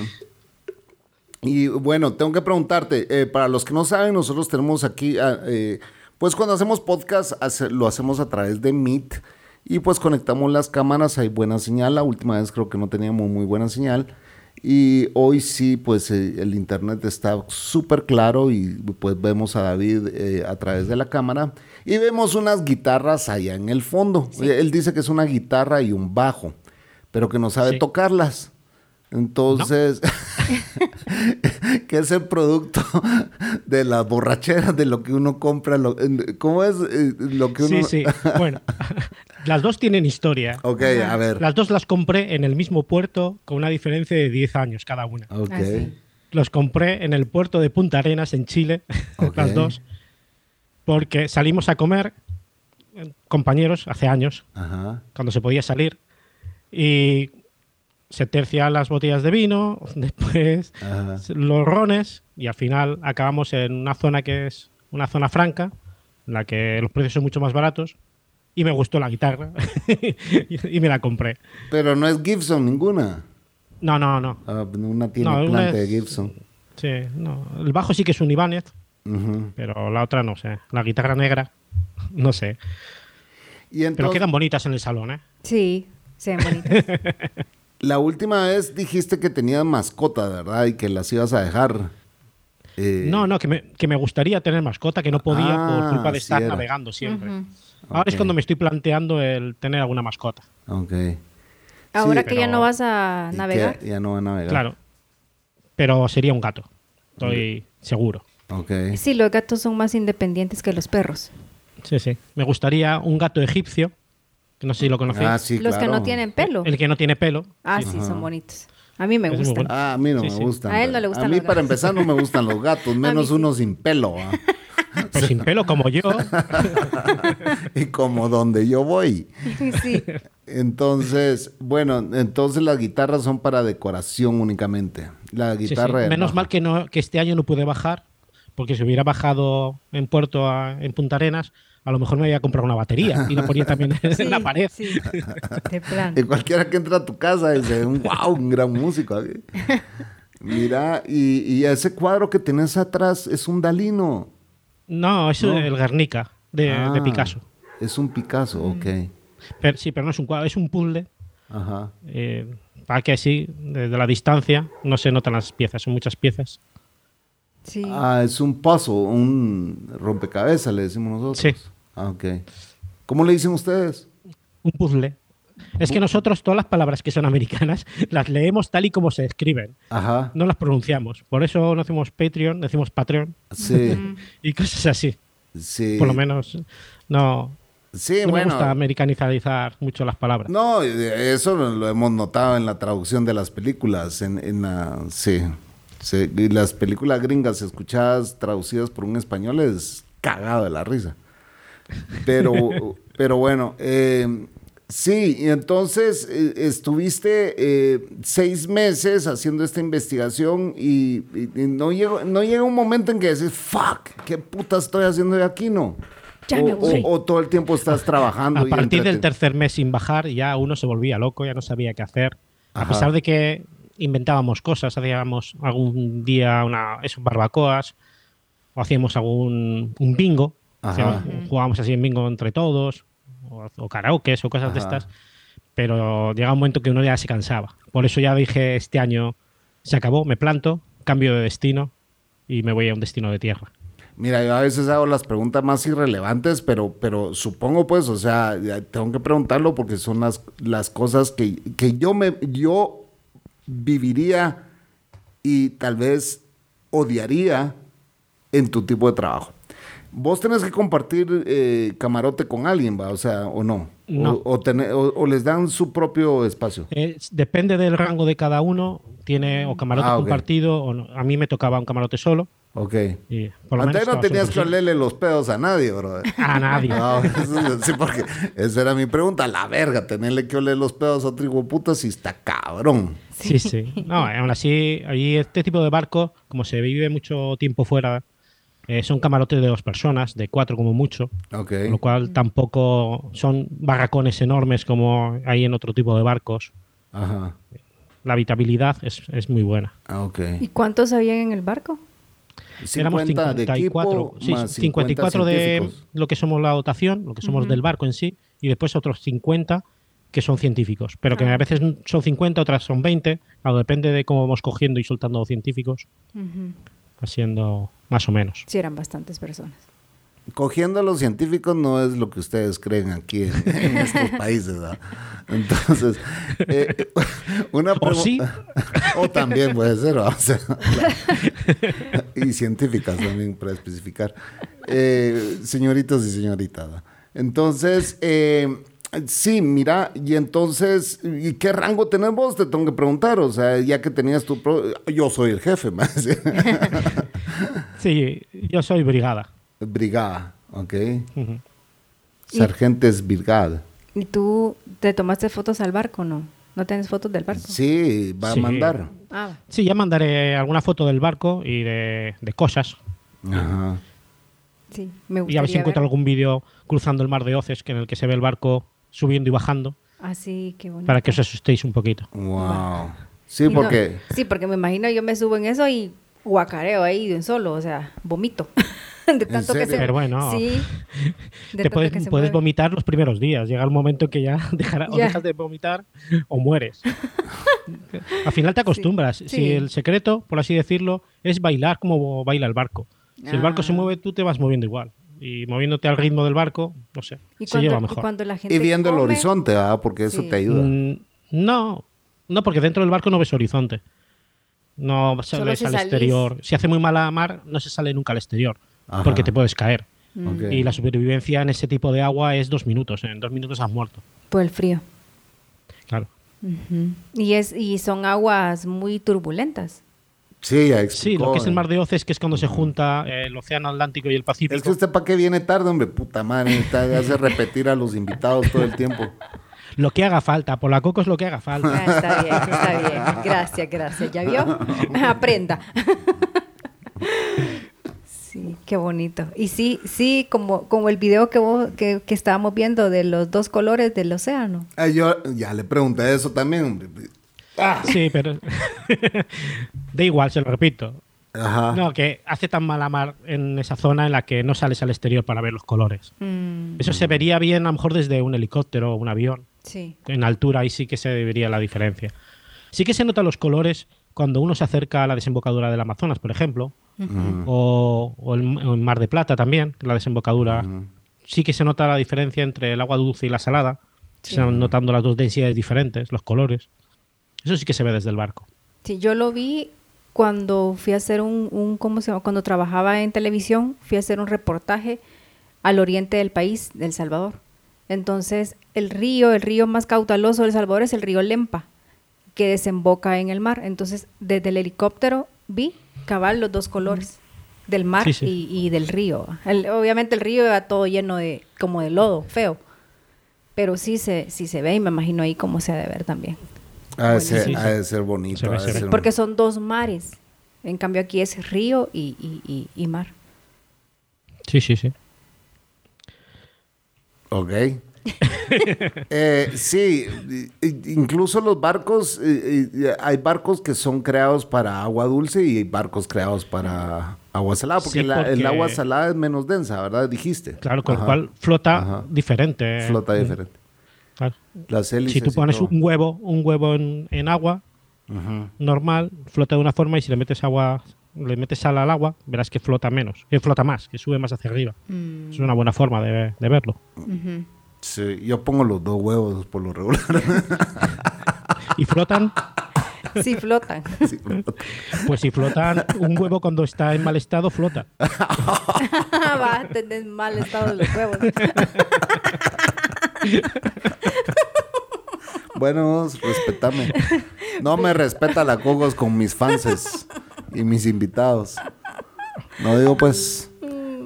y bueno, tengo que preguntarte, eh, para los que no saben, nosotros tenemos aquí, ah, eh, pues cuando hacemos podcast, lo hacemos a través de Meet. Y pues conectamos las cámaras, hay buena señal. La última vez creo que no teníamos muy buena señal. Y hoy sí, pues eh, el internet está súper claro y pues vemos a David eh, a través de la cámara y vemos unas guitarras allá en el fondo. Él dice que es una guitarra y un bajo, pero que no sabe tocarlas. Entonces, que es el producto de las borracheras, de lo que uno compra. ¿Cómo es eh, lo que uno...? Sí, sí. Bueno, las dos tienen historia. Ok, a ver. Las dos las compré en el mismo puerto con una diferencia de 10 años cada una. Ok. Ah, Los compré en el puerto de Punta Arenas, en Chile, las dos, porque salimos a comer, compañeros, hace años, cuando se podía salir, y se tercian las botellas de vino, después los rones y al final acabamos en una zona que es una zona franca, en la que los precios son mucho más baratos y me gustó la guitarra y me la compré. Pero no es Gibson ninguna. No, no, no. Ah, una tiene planta de Gibson. Sí, no. El bajo sí que es un Ibanez, pero la otra no sé. La guitarra negra, no sé. Pero quedan bonitas en el salón, ¿eh? Sí, se ven bonitas. La última vez dijiste que tenías mascota, ¿verdad? Y que las ibas a dejar. Eh, no, no, que me, gustaría tener mascota, que no podía por ah, culpa de estar navegando siempre. Ahora es cuando me estoy planteando el tener alguna mascota. Ok. Ahora que ya no vas a navegar. Ya no va a navegar. Claro. Pero sería un gato. Estoy seguro. Ok. Sí, los gatos son más independientes que los perros. Sí, sí. Me gustaría un gato egipcio no sé si lo conocéis. Ah, sí, Los que no tienen pelo. El que no tiene pelo. Ah, sí, son bonitos. A mí me gustan. Ah, a mí no me gustan. A él no le gustan A mí, para empezar, no me gustan los gatos, menos uno sin pelo. Pues sin pelo como yo. y como donde yo voy. Sí. Entonces, bueno, entonces las guitarras son para decoración únicamente. La guitarra. Menos mal que, no, que este año no pude bajar, porque si hubiera bajado en Puerto, en Punta Arenas, a lo mejor me voy a comprar una batería y la ponía también en la pared. Sí, de plan. Y cualquiera que entra a tu casa dice, wow, un gran músico. Mira, y, ese cuadro que tenés atrás es un Dalino. No, es el Guernica de, Ah, Picasso. Es un Picasso, ok. Pero, sí, pero no es un cuadro, es un puzzle Ajá. eh, para que así, desde la distancia, no se notan las piezas, son muchas piezas. Sí. Ah, es un puzzle, un rompecabezas, le decimos nosotros. Sí. Ah, ok. ¿Cómo le dicen ustedes? Un puzzle. Es que nosotros todas las palabras que son americanas las leemos tal y como se escriben, Ajá. no las pronunciamos. Por eso no hacemos Patreon, decimos Patreon Sí, y cosas así. sí. Por lo menos no, Sí, no me bueno. gusta americanizar mucho las palabras. No, eso lo hemos notado en la traducción de las películas. En, en la, sí, sí. Y las películas gringas escuchadas traducidas por un español es cagado de la risa. Pero, pero bueno, eh, sí, y entonces eh, estuviste eh, seis meses haciendo esta investigación y, y- y no, llegó, no llega un momento en que decís, fuck, ¿qué puta estoy haciendo yo aquí, no? Ya o, me aburrí. o- o todo el tiempo estás trabajando. A y partir del tercer mes sin bajar, ya uno se volvía loco, ya no sabía qué hacer. Ajá. A pesar de que inventábamos cosas, hacíamos algún día una, eso, barbacoas, o hacíamos algún un bingo, Ajá. hacíamos- jugábamos así en bingo entre todos, o, o karaokes o cosas de estas. Pero llega un momento que uno ya se cansaba. Por eso ya dije, este año se acabó, me planto, cambio de destino y me voy a un destino de tierra. Mira, yo a veces hago las preguntas más irrelevantes, pero, pero supongo pues, o sea, tengo que preguntarlo porque son las, las cosas que, que yo me yo viviría y tal vez odiaría en tu tipo de trabajo. Vos tenés que compartir eh, camarote con alguien, ¿va? O sea, o no. No. O, o tener- o- o les dan su propio espacio. Es- depende del rango de cada uno, tiene o camarote Ah, compartido o no. A mí me tocaba un camarote solo. Ok. Por lo Antes no tenías que olerle los pedos a nadie, bro. A nadie. No, eso- sí, porque esa era mi pregunta. La verga, tenerle que oler los pedos a otro puta si está cabrón. Sí, sí. No, aún así, ahí este tipo de barco, como se vive mucho tiempo fuera, eh, son camarotes de dos personas, de cuatro como mucho, Ok. lo cual tampoco son barracones enormes como hay en otro tipo de barcos. Ajá. La habitabilidad es, es muy buena. Ah. ¿Y cuántos habían en el barco? Éramos 50 de 54, equipo sí, más 54 de lo que somos la dotación, lo que somos del barco en sí, y después otros 50 que son científicos, pero que Ah. a veces son 50, otras son 20, claro, depende de cómo vamos cogiendo y soltando científicos, siendo más o menos. Sí, eran bastantes personas. Cogiendo a los científicos no es lo que ustedes creen aquí en, en estos países, ¿verdad? Entonces, eh, una ¿O sí? pregunta. o también puede ser, ¿verdad? O sea, y científicas también, para especificar. Eh, señoritos y señoritas. Entonces, eh, sí, mira, y entonces, ¿y qué rango tenés vos? Te tengo que preguntar, o sea, ya que tenías tu... pro- Yo soy el jefe, más. Sí, yo soy brigada. Brigada, ok. Ujú. Sargentes Brigada. ¿Y tú te tomaste fotos al barco no? ¿No tienes fotos del barco? Sí, va Sí. a mandar. Ah, Sí, ya mandaré alguna foto del barco y de, de cosas. Ajá. sí, me Y gustaría a ver si encuentro ver. algún vídeo cruzando el mar de Oces, que en el que se ve el barco subiendo y bajando, Ah, sí, qué bonito. para que os asustéis un poquito. Wow. Sí, Y no- porque sí, porque me imagino yo me subo en eso y guacareo ahí de un solo, o sea, vomito. de tanto que se Pero bueno, Sí. de te puedes, mueve. vomitar los primeros días. Llega el momento que ya dejará- o Ya. dejas de vomitar o mueres. Al final te acostumbras. Sí. Si el secreto, por así decirlo, es bailar como baila el barco. Si el barco se Ah. mueve, tú te vas moviendo igual. Y moviéndote al ritmo del barco, no sé, Y se cuando, lleva y mejor. cuando la gente y viendo el horizonte, ¿verdad? Porque eso Sí. te ayuda. Mm, no, no, porque dentro del barco no ves horizonte. No sales si al salís. exterior. Si hace muy mala mar, no se sale nunca al exterior. Ajá. Porque te puedes caer. Ok. Y la supervivencia en ese tipo de agua es dos minutos. En dos minutos has muerto. Por el frío. Claro. Y, es, y son aguas muy turbulentas. Sí, ya Sí, lo que es el eh. mar de Oces, que es cuando se junta eh, el océano Atlántico y el Pacífico. Es que usted para qué viene tarde, hombre, puta madre, está, hace repetir a los invitados todo el tiempo. Lo que haga falta, por la coco es lo que haga falta. Ah, está bien, está bien. Gracias, gracias. ¿Ya vio? Aprenda. Sí, qué bonito. Y sí, sí, como, como el video que, vos, que, que estábamos viendo de los dos colores del océano. Ah, yo ya le pregunté eso también. Ah, Sí, pero. da igual, se lo repito. No, que hace tan mala mar en esa zona en la que no sales al exterior para ver los colores. Mm. Eso se vería bien a lo mejor desde un helicóptero o un avión. Sí. En altura ahí sí que se vería la diferencia. Sí que se notan los colores cuando uno se acerca a la desembocadura del Amazonas, por ejemplo, o, el, Mar de Plata también, la desembocadura. Sí que se nota la diferencia entre el agua dulce y la salada. Se van notando las dos densidades diferentes, los colores. Eso sí que se ve desde el barco. Sí, yo lo vi cuando fui a hacer un, ¿cómo se llama? Cuando trabajaba en televisión, fui a hacer un reportaje al oriente del país, del Salvador. Entonces, el río, el río más caudaloso del Salvador es el río Lempa, que desemboca en el mar. Entonces, desde el helicóptero vi cabal los dos colores del mar Y, del río. obviamente el río era todo lleno de como de lodo, feo. Pero sí se, sí se ve y me imagino ahí cómo se ha de ver también. Ha de, ser, bonito. Porque son dos mares. En cambio aquí es río y, mar. Sí, sí, sí. Ok. eh, sí, incluso los barcos, hay barcos que son creados para agua dulce y barcos creados para agua salada, porque, el agua salada es menos densa, ¿verdad? Dijiste. Claro, con lo cual flota diferente. Flota diferente si tú pones un huevo, un huevo en, agua normal, flota de una forma y si le metes agua, le metes sal al agua, verás que flota menos, que flota más, que sube más hacia arriba. Mm. Es una buena forma de, verlo. Sí, yo pongo los dos huevos por lo regular. ¿Y flotan? Sí, flotan. Pues si flotan, un huevo cuando está en mal estado, flota. Va a tener mal estado los huevos. bueno, respetame. No me respeta la Cogos con mis fans y mis invitados. No digo pues...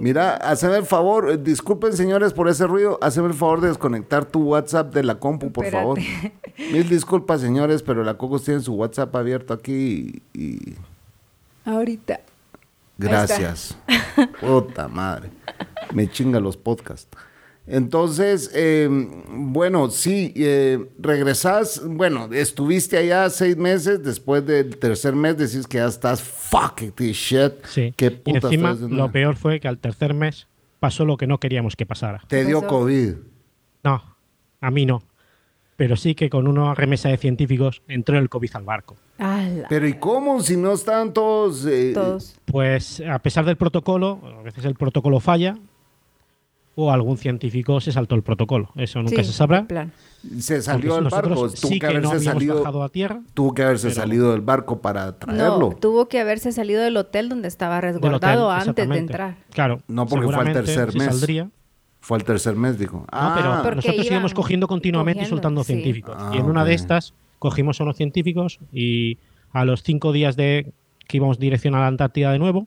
Mira, hazme el favor, eh, disculpen señores por ese ruido, hazme el favor de desconectar tu WhatsApp de la compu, por favor. Mil disculpas señores, pero la Cogos tiene su WhatsApp abierto aquí y... Ahorita. Gracias. Puta madre. Me chinga los podcasts. Entonces, eh, bueno, sí, eh, regresas, bueno, estuviste allá seis meses, después del tercer mes decís que ya estás fuck this shit. Sí. ¿Qué y encima lo peor fue que al tercer mes pasó lo que no queríamos que pasara. ¿Te dio COVID? No, a mí no. Pero sí que con una remesa de científicos entró el COVID al barco. Pero ¿y cómo si no están todos... Eh, todos. Pues a pesar del protocolo, a veces el protocolo falla, o algún científico se saltó el protocolo. Eso nunca se sabrá. Se salió del barco. Tuvo que, haberse salido a tierra. Tuvo que haberse salido del barco para traerlo. No, tuvo que haberse salido del hotel donde estaba resguardado antes de entrar. Claro. No porque fue al tercer mes. Saldría. Fue al tercer mes, dijo. Ah, pero nosotros íbamos cogiendo continuamente y soltando científicos. y en una de estas cogimos a unos científicos y a los cinco días de que íbamos dirección a la Antártida de nuevo,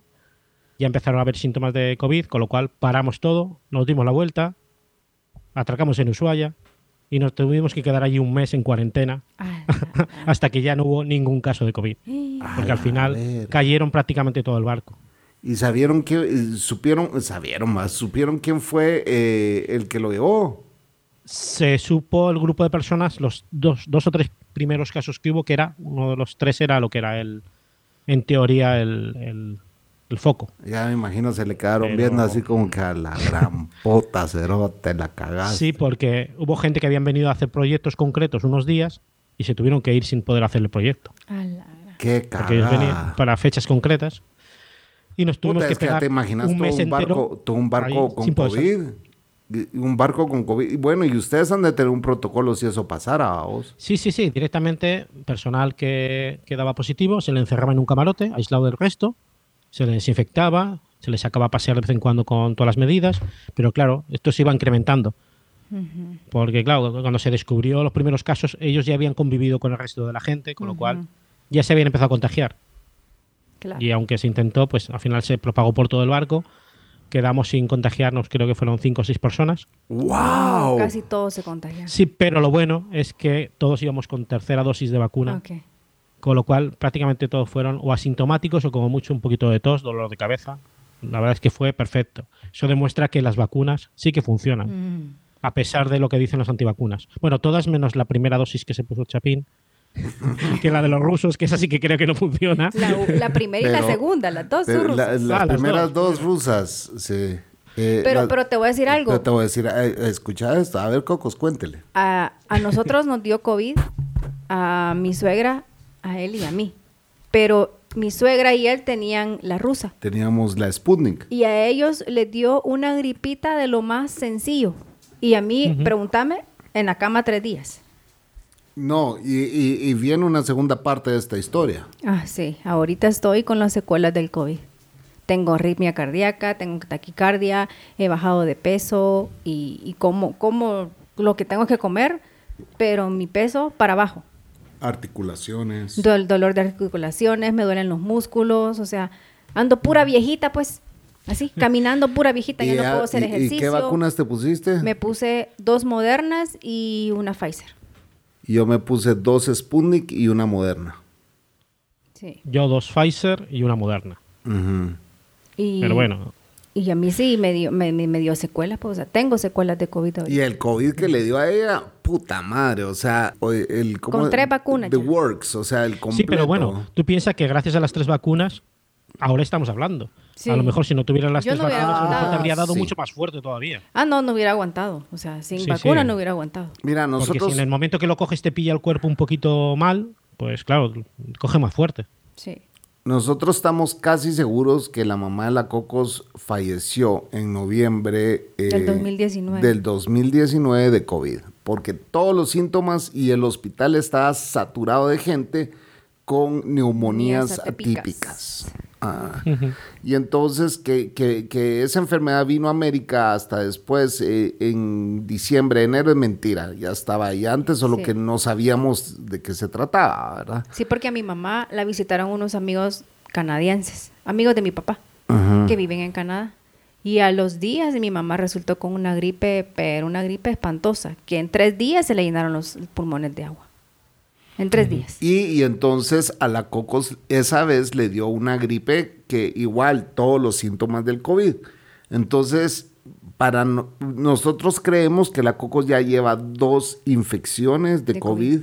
ya empezaron a haber síntomas de COVID, con lo cual paramos todo, nos dimos la vuelta, atracamos en Ushuaia y nos tuvimos que quedar allí un mes en cuarentena hasta que ya no hubo ningún caso de COVID. Porque al final cayeron prácticamente todo el barco. ¿Y sabieron que supieron, sabieron más, supieron quién fue eh, el que lo llevó? Se supo el grupo de personas, los dos, dos o tres primeros casos que hubo, que era, uno de los tres era lo que era el, en teoría, el el foco. Ya me imagino se le quedaron viendo así como que a la gran puta cerote la cagaste. Sí, porque hubo gente que habían venido a hacer proyectos concretos unos días y se tuvieron que ir sin poder hacer el proyecto. Qué cagada. Porque ellos venían para fechas concretas y nos tuvimos que, te imaginas un, mes un barco, un barco con COVID. Un barco con COVID. Bueno, y ustedes han de tener un protocolo si eso pasara a vos. Sí, sí, sí. Directamente, personal que, que daba positivo se le encerraba en un camarote, aislado del resto, se le desinfectaba, se le sacaba a pasear de vez en cuando con todas las medidas, pero claro, esto se iba incrementando. Porque claro, cuando se descubrió los primeros casos, ellos ya habían convivido con el resto de la gente, con lo cual ya se habían empezado a contagiar. Y aunque se intentó, pues al final se propagó por todo el barco. Quedamos sin contagiarnos, creo que fueron cinco o seis personas. ¡Wow! Casi todos se contagiaron. Sí, pero lo bueno es que todos íbamos con tercera dosis de vacuna. Okay con lo cual prácticamente todos fueron o asintomáticos o como mucho un poquito de tos, dolor de cabeza. La verdad es que fue perfecto. Eso demuestra que las vacunas sí que funcionan, mm. a pesar de lo que dicen las antivacunas. Bueno, todas menos la primera dosis que se puso Chapín, que la de los rusos, que esa sí que creo que no funciona. La, primera y la segunda, las dos rusas. las ah, primeras dos. rusas, sí. Eh, pero, pero te voy a decir algo. te voy a decir, eh, escucha esto, a ver, Cocos, cuéntele. A, a nosotros nos dio COVID, a mi suegra, a él y a mí. Pero mi suegra y él tenían la rusa. Teníamos la Sputnik. Y a ellos les dio una gripita de lo más sencillo. Y a mí, pregúntame, en la cama tres días. No, y, y, viene una segunda parte de esta historia. Ah, sí. Ahorita estoy con las secuelas del COVID. Tengo arritmia cardíaca, tengo taquicardia, he bajado de peso y, y como, como lo que tengo que comer, pero mi peso para abajo. Articulaciones. dolor de articulaciones, me duelen los músculos, o sea, ando pura viejita, pues. Así, caminando pura viejita, ya no puedo hacer ejercicio. ¿Y qué vacunas te pusiste? Me puse dos modernas y una Pfizer. Yo me puse dos Sputnik y una moderna. Sí. Yo dos Pfizer y una moderna. Pero bueno. Y a mí sí me dio, me, dio secuelas, pues, o sea, tengo secuelas de COVID. Y el COVID que le dio a ella, puta madre, o sea, el... Con tres vacunas. The works, o sea, el completo. Sí, pero bueno, tú piensas que gracias a las tres vacunas, ahora estamos hablando. A lo mejor si no tuvieran las tres vacunas, te habría dado mucho más fuerte todavía. Ah, no, no hubiera aguantado. O sea, sin vacuna no hubiera aguantado. Mira, nosotros... Porque si en el momento que lo coges te pilla el cuerpo un poquito mal, pues claro, coge más fuerte. Sí. Nosotros estamos casi seguros que la mamá de la Cocos falleció en noviembre eh, del 2019. Del 2019 de COVID, porque todos los síntomas y el hospital estaba saturado de gente con neumonías atípicas. Ah. Y entonces que, que, esa enfermedad vino a América hasta después, eh, en diciembre, enero, es mentira. Ya estaba ahí antes, solo que no sabíamos de qué se trataba, ¿verdad? Sí, porque a mi mamá la visitaron unos amigos canadienses, amigos de mi papá, que viven en Canadá. Y a los días mi mamá resultó con una gripe, pero una gripe espantosa, que en tres días se le llenaron los pulmones de agua. En tres días. Y, entonces a la Cocos esa vez le dio una gripe que igual todos los síntomas del COVID. Entonces, para nosotros creemos que la Cocos ya lleva dos infecciones de, COVID,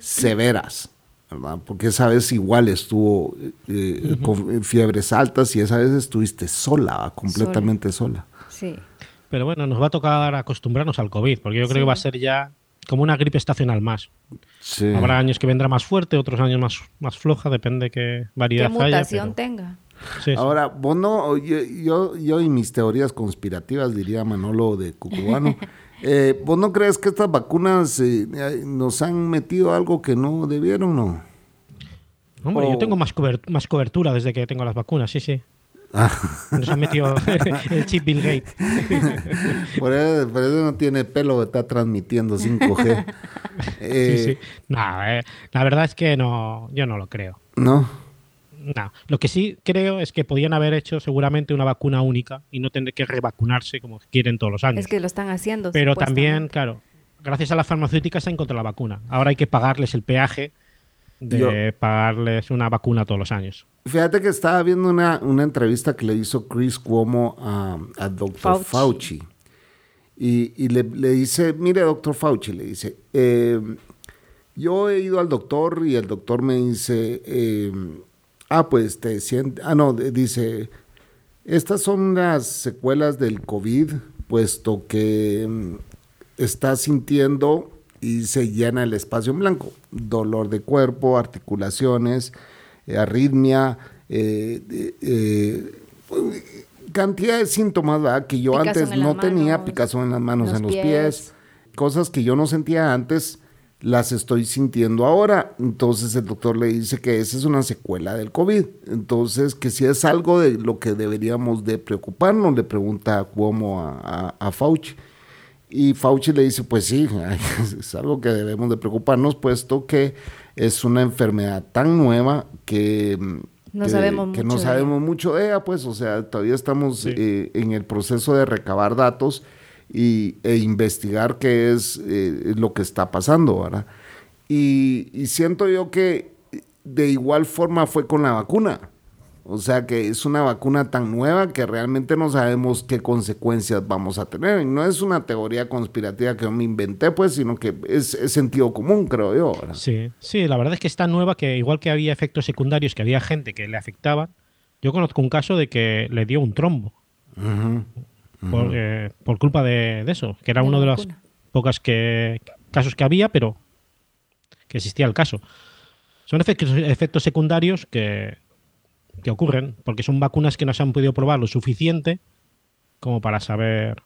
severas. ¿Verdad? Porque esa vez igual estuvo eh, con fiebres altas y esa vez estuviste sola, completamente sola. Sí. Pero bueno, nos va a tocar acostumbrarnos al COVID, porque yo creo que va a ser ya como una gripe estacional más. Habrá años que vendrá más fuerte, otros años más, más floja, depende qué variedad ¿Qué mutación tenga. Ahora, vos no, yo, yo, y mis teorías conspirativas, diría Manolo de Cucubano, eh, ¿vos no crees que estas vacunas eh, nos han metido algo que no debieron, no? Hombre, yo tengo más, más cobertura desde que tengo las vacunas, sí, sí. Nos ha metido el chip Bill Gates. Por eso, no tiene pelo, está transmitiendo 5G. Eh, eh, la verdad es que no, yo no lo creo. ¿No? No. Lo que sí creo es que podían haber hecho seguramente una vacuna única y no tener que revacunarse como quieren todos los años. Es que lo están haciendo. Pero también, claro, gracias a las farmacéuticas se ha encontrado la vacuna. Ahora hay que pagarles el peaje de pagarles una vacuna todos los años. Fíjate que estaba viendo una, entrevista que le hizo Chris Cuomo a, Dr. Fauci. Y, le, dice, mire, doctor Fauci, le dice, eh, yo he ido al doctor y el doctor me dice, eh, ah, pues te siente, ah, no, dice, estas son las secuelas del COVID, puesto que mm, está sintiendo y se llena el espacio en blanco. Dolor de cuerpo, articulaciones, eh, arritmia, eh, eh, cantidad de síntomas que yo antes no tenía, picazón en las manos, en los pies. cosas que yo no sentía antes, las estoy sintiendo ahora. Entonces el doctor le dice que esa es una secuela del COVID. Entonces, que si es algo de lo que deberíamos de preocuparnos, le pregunta Cuomo a, a Fauci. Y Fauci le dice, pues sí, es algo que debemos de preocuparnos, puesto que es una enfermedad tan nueva que no sabemos que mucho no sabemos de mucho de ella, pues, o sea, todavía estamos eh, en el proceso de recabar datos y, e investigar qué es eh, lo que está pasando, ¿verdad? Y, y, siento yo que de igual forma fue con la vacuna. O sea que es una vacuna tan nueva que realmente no sabemos qué consecuencias vamos a tener. Y no es una teoría conspirativa que yo me inventé, pues, sino que es, sentido común, creo yo. Sí, sí, la verdad es que es tan nueva que igual que había efectos secundarios, que había gente que le afectaba, yo conozco un caso de que le dio un trombo. Eh, por, culpa de, eso, que era uno de los pocos que, casos que había, pero que existía el caso. Son efectos, efectos secundarios que, que ocurren, porque son vacunas que no se han podido probar lo suficiente como para saber.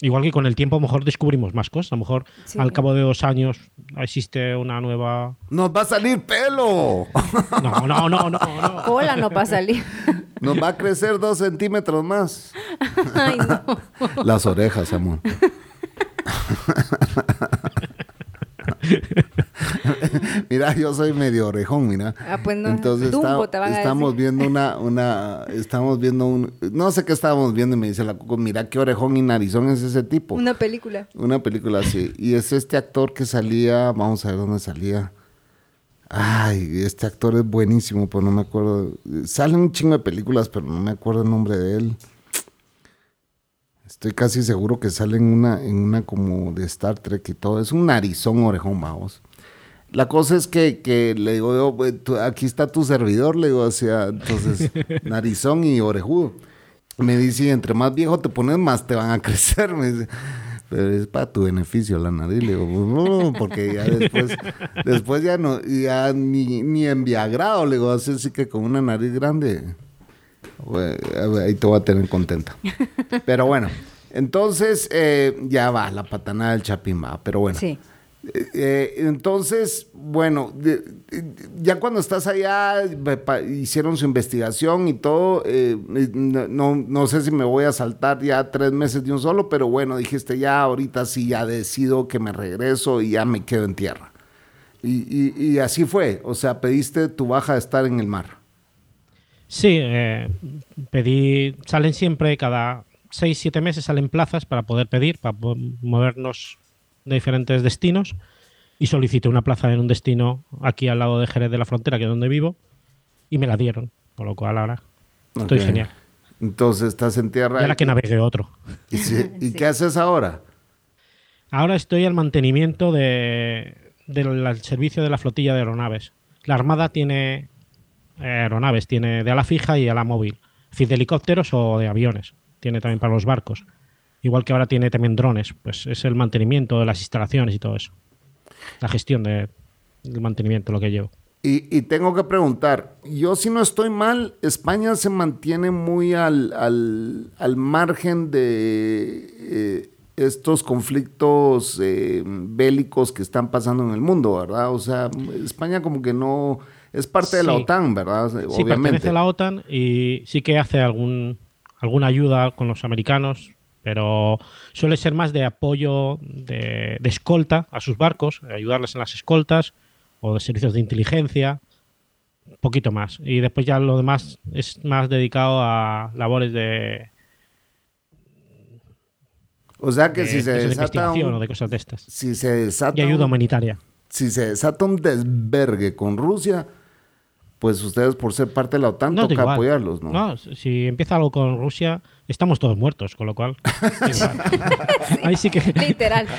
Igual que con el tiempo a lo mejor descubrimos más cosas. A lo mejor al cabo de dos años existe una nueva... ¡Nos va a salir pelo! No, no, no, no. Cola no va a salir. Nos va a crecer dos centímetros más. Ay, no. Las orejas, amor. mira, yo soy medio orejón, mira. Ah, pues no. Entonces estamos viendo una, una, estamos viendo un, no sé qué estábamos viendo y me dice la Coco, mira qué orejón y narizón es ese tipo. Una película. Una película, así Y es este actor que salía, vamos a ver dónde salía. Ay, este actor es buenísimo, pero no me acuerdo. Sale un chingo de películas, pero no me acuerdo el nombre de él. Estoy casi seguro que sale en una, en una como de Star Trek y todo. Es un narizón orejón, vamos. La cosa es que, le digo yo, aquí está tu servidor, le digo, sea, entonces, narizón y orejudo. Me dice, entre más viejo te pones, más te van a crecer. Me dice, pero es para tu beneficio la nariz. Le digo, no, porque ya después, después ya no, ya ni, ni enviagrado, le digo, así, así que con una nariz grande, ahí te voy a tener contenta. Pero bueno, entonces eh, ya va la patanada del chapín, va, pero bueno. Sí. Eh, entonces, bueno, ya cuando estás allá, hicieron su investigación y todo, eh, no, no, sé si me voy a saltar ya tres meses de un solo, pero bueno, dijiste ya, ahorita sí, ya decido que me regreso y ya me quedo en tierra. Y, así fue, o sea, pediste tu baja de estar en el mar. Sí, eh, pedí, salen siempre cada seis, siete meses, salen plazas para poder pedir, para movernos de diferentes destinos y solicité una plaza en un destino aquí al lado de Jerez de la Frontera, que es donde vivo, y me la dieron, con lo cual ahora estoy genial. Entonces estás en tierra. Y ahora que navegue otro. ¿Y, qué haces ahora? Ahora estoy al mantenimiento de, del servicio de la flotilla de aeronaves. La Armada tiene aeronaves, tiene de ala fija y ala móvil. Es decir, de helicópteros o de aviones. Tiene también para los barcos. Igual que ahora tiene también drones, pues es el mantenimiento de las instalaciones y todo eso. La gestión de, del mantenimiento, lo que llevo. Y, tengo que preguntar, yo si no estoy mal, España se mantiene muy al, al, margen de eh, estos conflictos eh, bélicos que están pasando en el mundo, ¿verdad? O sea, España como que no es parte de la OTAN, ¿verdad? Sí, pertenece a la OTAN y sí que hace algún, alguna ayuda con los americanos, pero suele ser más de apoyo de, escolta a sus barcos, ayudarles en las escoltas o de servicios de inteligencia, un poquito más. Y después ya lo demás es más dedicado a labores de... O sea que si se desata o de cosas de estas. Si se desata y ayuda humanitaria. Si se desata un desvergue con Rusia, pues ustedes por ser parte de la OTAN toca apoyarlos, ¿no? No, si empieza algo con Rusia, estamos todos muertos, con lo cual. Ahí sí que. Literal.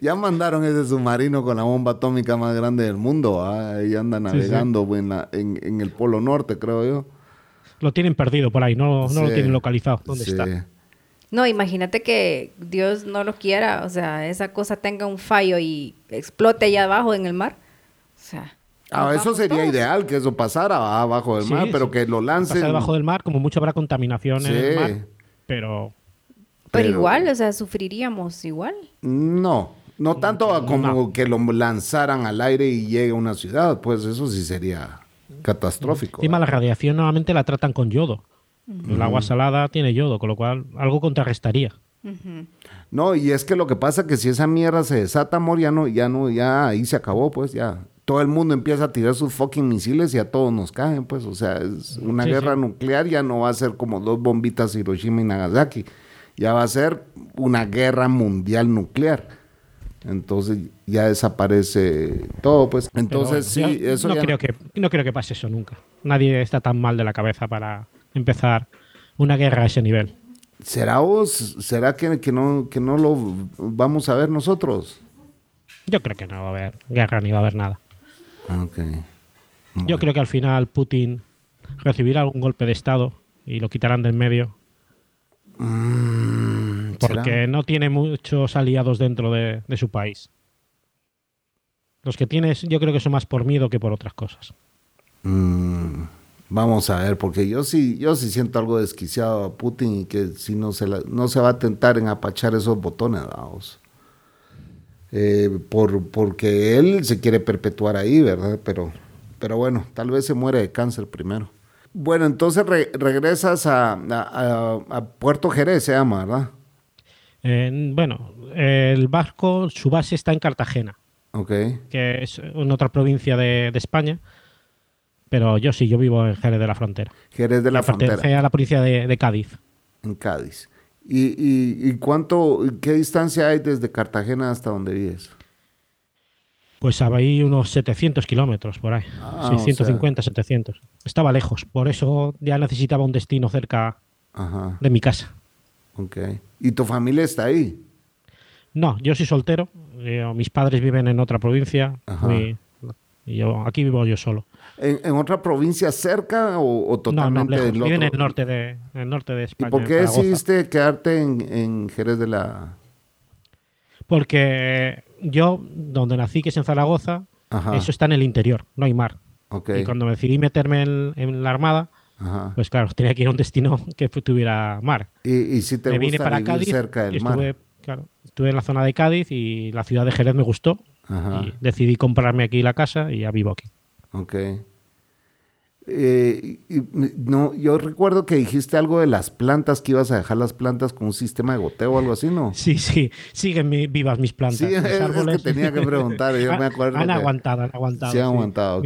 Ya mandaron ese submarino con la bomba atómica más grande del mundo. Ahí anda navegando En, el Polo Norte, creo yo. Lo tienen perdido por ahí, no, no lo tienen localizado. ¿Dónde está? No, imagínate que Dios no lo quiera, o sea, esa cosa tenga un fallo y explote allá abajo en el mar. O sea. Ah, eso sería ideal, que eso pasara abajo del mar, pero que lo lancen. debajo del mar, como mucho habrá contaminación en el mar, pero... pero... igual, o sea, sufriríamos igual. No, no tanto como que lo lanzaran al aire y llegue a una ciudad, pues eso sí sería catastrófico. Encima la radiación normalmente la tratan con yodo. El agua salada tiene yodo, con lo cual algo contrarrestaría. No, y es que lo que pasa que si esa mierda se desata, amor, ya no, ya no, ya ahí se acabó, pues ya todo el mundo empieza a tirar sus fucking misiles y a todos nos caen, pues, o sea, es una guerra nuclear ya no va a ser como dos bombitas Hiroshima y Nagasaki, ya va a ser una guerra mundial nuclear. Entonces ya desaparece todo, pues. Entonces sí, eso no creo que no creo que pase eso nunca. Nadie está tan mal de la cabeza para empezar una guerra a ese nivel. ¿Será vos? ¿Será que, que, no, que no lo vamos a ver nosotros? Yo creo que no va a haber guerra ni va a haber nada. Okay. Yo creo que al final Putin recibirá algún golpe de Estado y lo quitarán del medio. Mm, porque no tiene muchos aliados dentro de, su país. Los que tienes, yo creo que son más por miedo que por otras cosas. Mm, vamos a ver, porque yo sí, yo sí siento algo desquiciado a Putin y que si no se, no se va a tentar en apachar esos botones, vamos. Eh, por, porque él se quiere perpetuar ahí, ¿verdad? Pero, pero bueno, tal vez se muere de cáncer primero. Bueno, entonces regresas a, Puerto Jerez, se llama, ¿verdad? bueno, el barco, su base está en Cartagena. Ok. Que es en otra provincia de, España. Pero yo sí, yo vivo en Jerez de la Frontera. Jerez de la Frontera. a la provincia de Cádiz. En Cádiz. ¿Y, y, cuánto, qué distancia hay desde Cartagena hasta donde vives? Pues ahí unos 700 kilómetros por ahí. 650, ah, 700. Estaba lejos, por eso ya necesitaba un destino cerca de mi casa. Ok. ¿Y tu familia está ahí? No, yo soy soltero. Eh, mis padres viven en otra provincia. y yo, aquí vivo yo solo. ¿En, otra provincia cerca o, totalmente no, no, en el norte de, el norte de España. ¿Y por qué decidiste quedarte en, Jerez de la...? Porque yo, donde nací, que es en Zaragoza, eso está en el interior, no hay mar. Y cuando me decidí meterme en, la Armada, pues claro, tenía que ir a un destino que tuviera mar. ¿Y, si te me vine para Cádiz, cerca del estuve, Claro, estuve en la zona de Cádiz y la ciudad de Jerez me gustó. Y decidí comprarme aquí la casa y ya vivo aquí. Ok. Eh, no, yo recuerdo que dijiste algo de las plantas, que ibas a dejar las plantas con un sistema de goteo o algo así, ¿no? Sí, sí, siguen vivas mis plantas. Sí, es, que tenía que preguntar, yo me acuerdo. Han aguantado, han aguantado. Sí, han aguantado,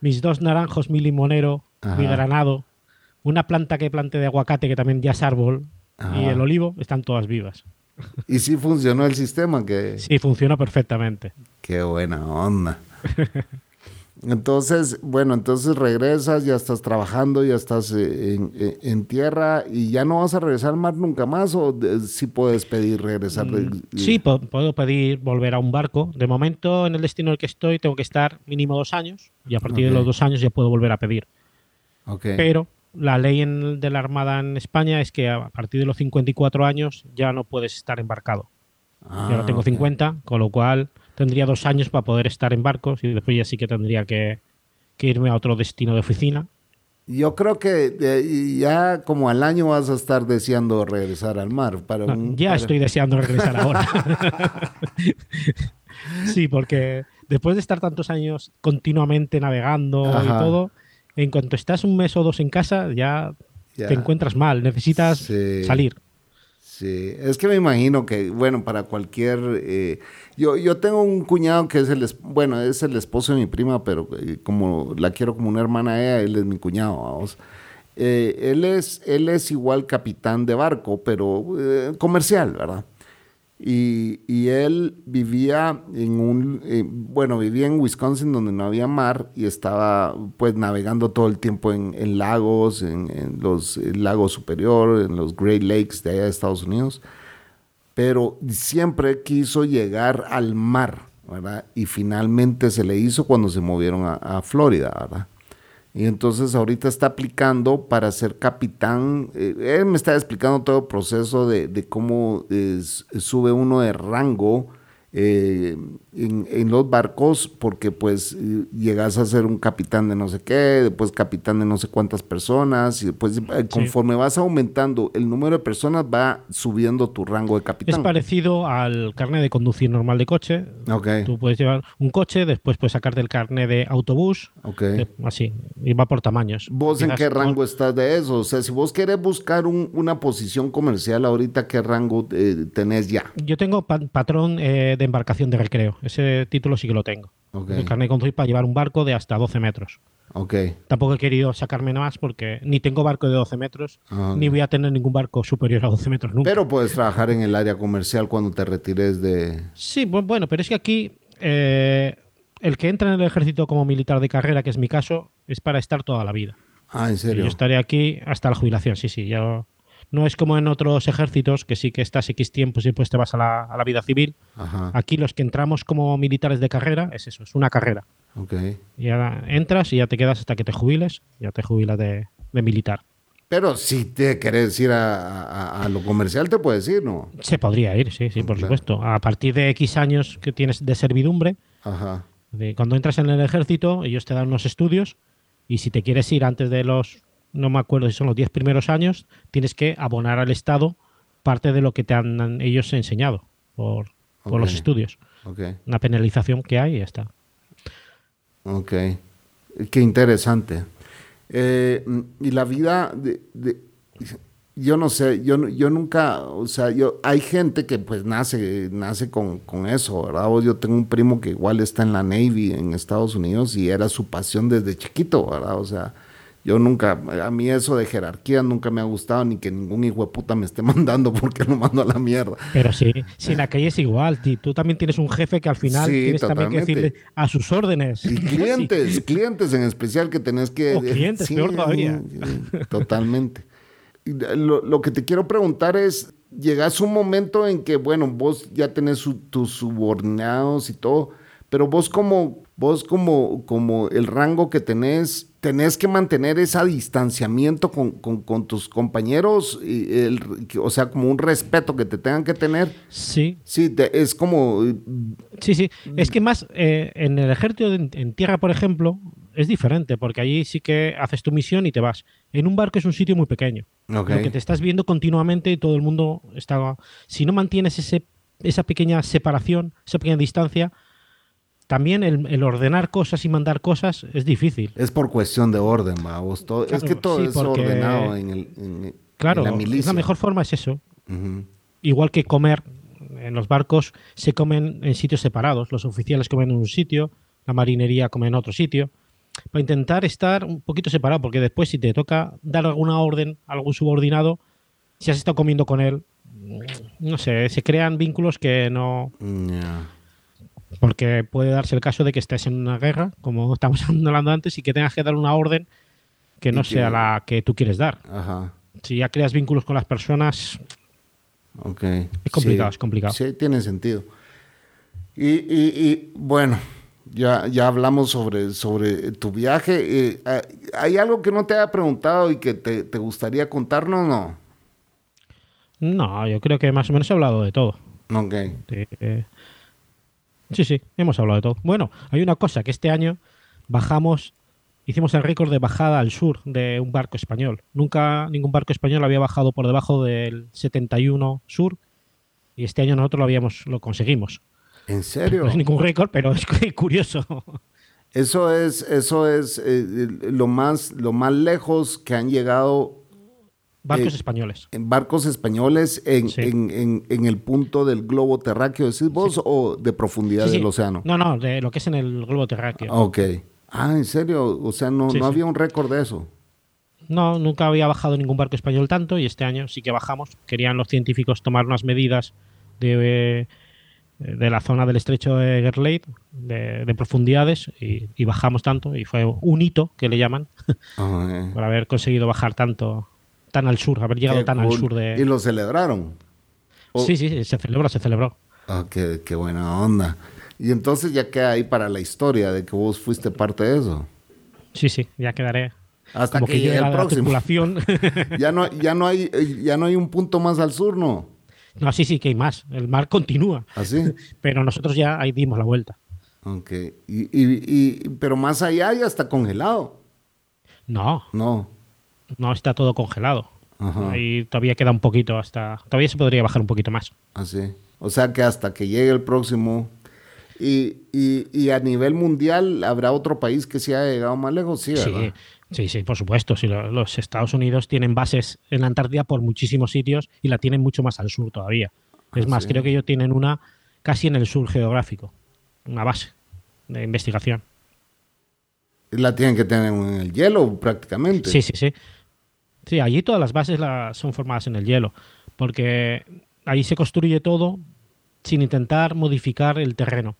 mis dos naranjos, mi limonero, mi granado, una planta que planté de aguacate que también ya es árbol, y el olivo, están todas vivas. ¿Y sí funcionó el sistema? que Sí, funcionó perfectamente. Qué buena onda. Entonces, bueno, entonces regresas, ya estás trabajando, ya estás eh, eh, en, tierra y ya no vas a regresar al mar nunca más o sí puedes pedir regresar. Mm, sí, puedo pedir volver a un barco. De momento, en el destino en el que estoy, tengo que estar mínimo dos años y a partir de los dos años ya puedo volver a pedir. Pero la ley de la Armada en España es que a partir de los 54 años ya no puedes estar embarcado. Ah, yo ahora tengo 50, con lo cual tendría dos años para poder estar en barcos y después ya sí que tendría que, irme a otro destino de oficina. Yo creo que ya como al año vas a estar deseando regresar al mar. Para ya estoy deseando regresar ahora. sí, porque después de estar tantos años continuamente navegando y todo, en cuanto estás un mes o dos en casa, ya, te encuentras mal, necesitas salir. Sí, es que me imagino que, bueno, para cualquier... Eh, yo, yo tengo un cuñado que es el, bueno, es el esposo de mi prima, pero eh, como la quiero como una hermana ella, él es mi cuñado, vamos. Eh, él, es, él es igual capitán de barco, pero comercial, ¿verdad? Y, y, él vivía en un, eh, bueno, vivía en Wisconsin donde no había mar y estaba pues navegando todo el tiempo en, en lagos, en, los lagos superior, en los Great Lakes de allá de Estados Unidos, pero siempre quiso llegar al mar, ¿verdad? Y finalmente se le hizo cuando se movieron a, a Florida, ¿verdad? Y entonces ahorita está aplicando para ser capitán. Eh, él me está explicando todo el proceso de, de cómo sube uno de rango eh, en, los barcos porque pues llegas a ser un capitán de no sé qué, después capitán de no sé cuántas personas y después eh, conforme vas aumentando el número de personas va subiendo tu rango de capitán. Es parecido al carnet de conducir normal de coche. Okay. Tú puedes llevar un coche, después puedes sacarte el carnet de autobús, okay. así, y va por tamaños. ¿Vos en qué rango estás de eso? O sea, si vos querés buscar una posición comercial ahorita, ¿qué rango eh, tenés ya? Yo tengo patrón de embarcación de recreo. Ese título sí que lo tengo. El carnet de conducir para llevar un barco de hasta 12 metros. Okay. Tampoco he querido sacarme más porque ni tengo barco de 12 metros, ah, ni voy a tener ningún barco superior a 12 metros nunca. Pero puedes trabajar en el área comercial cuando te retires de... Sí, bueno, pero es que aquí eh, el que entra en el ejército como militar de carrera, que es mi caso, es para estar toda la vida. Ah, ¿en serio? yo estaré aquí hasta la jubilación, sí, sí. Yo, no es como en otros ejércitos, que sí que estás X tiempo y después te vas a la, vida civil. Aquí los que entramos como militares de carrera es eso, es una carrera. Okay. Ya entras y ya te quedas hasta que te jubiles, ya te jubilas de, militar. Pero si te querés ir a, lo comercial, te puedes ir, ¿no? Se podría ir, sí, sí, por supuesto. A partir de X años que tienes de servidumbre, cuando entras en el ejército, ellos te dan unos estudios y si te quieres ir antes de los no me acuerdo si son los 10 primeros años, tienes que abonar al Estado parte de lo que te han ellos enseñado por, los estudios. Una penalización que hay y ya está. Ok. Qué interesante. Eh, y la vida de, yo no sé, yo, yo nunca, o sea, yo, hay gente que pues nace, nace con, con, eso, ¿verdad? Yo tengo un primo que igual está en la Navy en Estados Unidos y era su pasión desde chiquito, ¿verdad? O sea, yo nunca, a mí eso de jerarquía nunca me ha gustado, ni que ningún hijo de puta me esté mandando porque lo mando a la mierda. Pero sí, si en la calle es igual, tú también tienes un jefe que al final tienes también que decirle a sus órdenes. Y clientes, clientes en especial que tenés que... O clientes, peor todavía. totalmente. Lo, lo, que te quiero preguntar es, llegas un momento en que, bueno, vos ya tenés tus subordinados y todo, pero vos como, vos como, como el rango que tenés, tenés que mantener ese distanciamiento con, tus compañeros, y el, o sea, como un respeto que te tengan que tener. Sí. Sí, es como... Sí, sí. Es que más eh, en el ejército en, tierra, por ejemplo, es diferente, porque allí sí que haces tu misión y te vas. En un barco es un sitio muy pequeño. Lo que te estás viendo continuamente y todo el mundo está... Si no mantienes ese, esa pequeña separación, esa pequeña distancia, también el, ordenar cosas y mandar cosas es difícil. Es por cuestión de orden, vamos. Todo, es que todo es ordenado en, el, claro, la La mejor forma es eso. Igual que comer en los barcos, se comen en sitios separados. Los oficiales comen en un sitio, la marinería come en otro sitio. Para intentar estar un poquito separado, porque después si te toca dar alguna orden a algún subordinado, si has estado comiendo con él, no sé, se crean vínculos que no... Porque puede darse el caso de que estés en una guerra, como estamos hablando antes, y que tengas que dar una orden que no sea la que tú quieres dar. Si ya creas vínculos con las personas, okay. es complicado, es complicado. Sí, tiene sentido. Y, bueno, ya, ya hablamos sobre, sobre tu viaje. Eh, ¿Hay algo que no te haya preguntado y que te, gustaría contarnos o no? No, yo creo que más o menos he hablado de todo. Ok. Eh, Sí, sí, hemos hablado de todo. Bueno, hay una cosa que este año bajamos, hicimos el récord de bajada al sur de un barco español. Nunca ningún barco español había bajado por debajo del 71 sur y este año nosotros lo habíamos, lo conseguimos. ¿En serio? No es ningún récord, pero es curioso. Eso es, eso es eh, lo más, lo más lejos que han llegado Barcos eh, españoles. En barcos españoles en, el punto del globo terráqueo, decís vos, o de profundidad del océano? No, no, de lo que es en el globo terráqueo. Ok. Ah, ¿en serio? O sea, no, no había un récord de eso. No, nunca había bajado ningún barco español tanto y este año sí que bajamos. Querían los científicos tomar unas medidas de, de la zona del estrecho de Gerleid, de, profundidades, y, bajamos tanto. Y fue un hito, que le llaman, ah, eh. por haber conseguido bajar tanto tan al sur, haber llegado tan al sur de... ¿Y lo celebraron? Sí, sí, se celebró, se celebró. Ah, qué, buena onda. Y entonces ya queda ahí para la historia de que vos fuiste parte de eso. Sí, sí, ya quedaré. Hasta que, llegue el próximo. ya, no, ya, no hay, ya no hay un punto más al sur, ¿no? No, sí, sí, que hay más. El mar continúa. ¿Así? ¿Ah, pero nosotros ya ahí dimos la vuelta. Ok. Y, y, pero más allá ya está congelado. No. No. No está todo congelado. Ahí todavía queda un poquito hasta. Todavía se podría bajar un poquito más. Así. Ah, o sea que hasta que llegue el próximo. Y, y, a nivel mundial, ¿habrá otro país que se haya llegado más lejos? Sí, sí, sí, sí, por supuesto. Sí, los Estados Unidos tienen bases en la Antártida por muchísimos sitios y la tienen mucho más al sur todavía. Es ah, más, creo que ellos tienen una casi en el sur geográfico, una base de investigación. La tienen que tener en el hielo prácticamente. Sí, sí, sí. Sí, allí todas las bases son formadas en el hielo, porque allí se construye todo sin intentar modificar el terreno,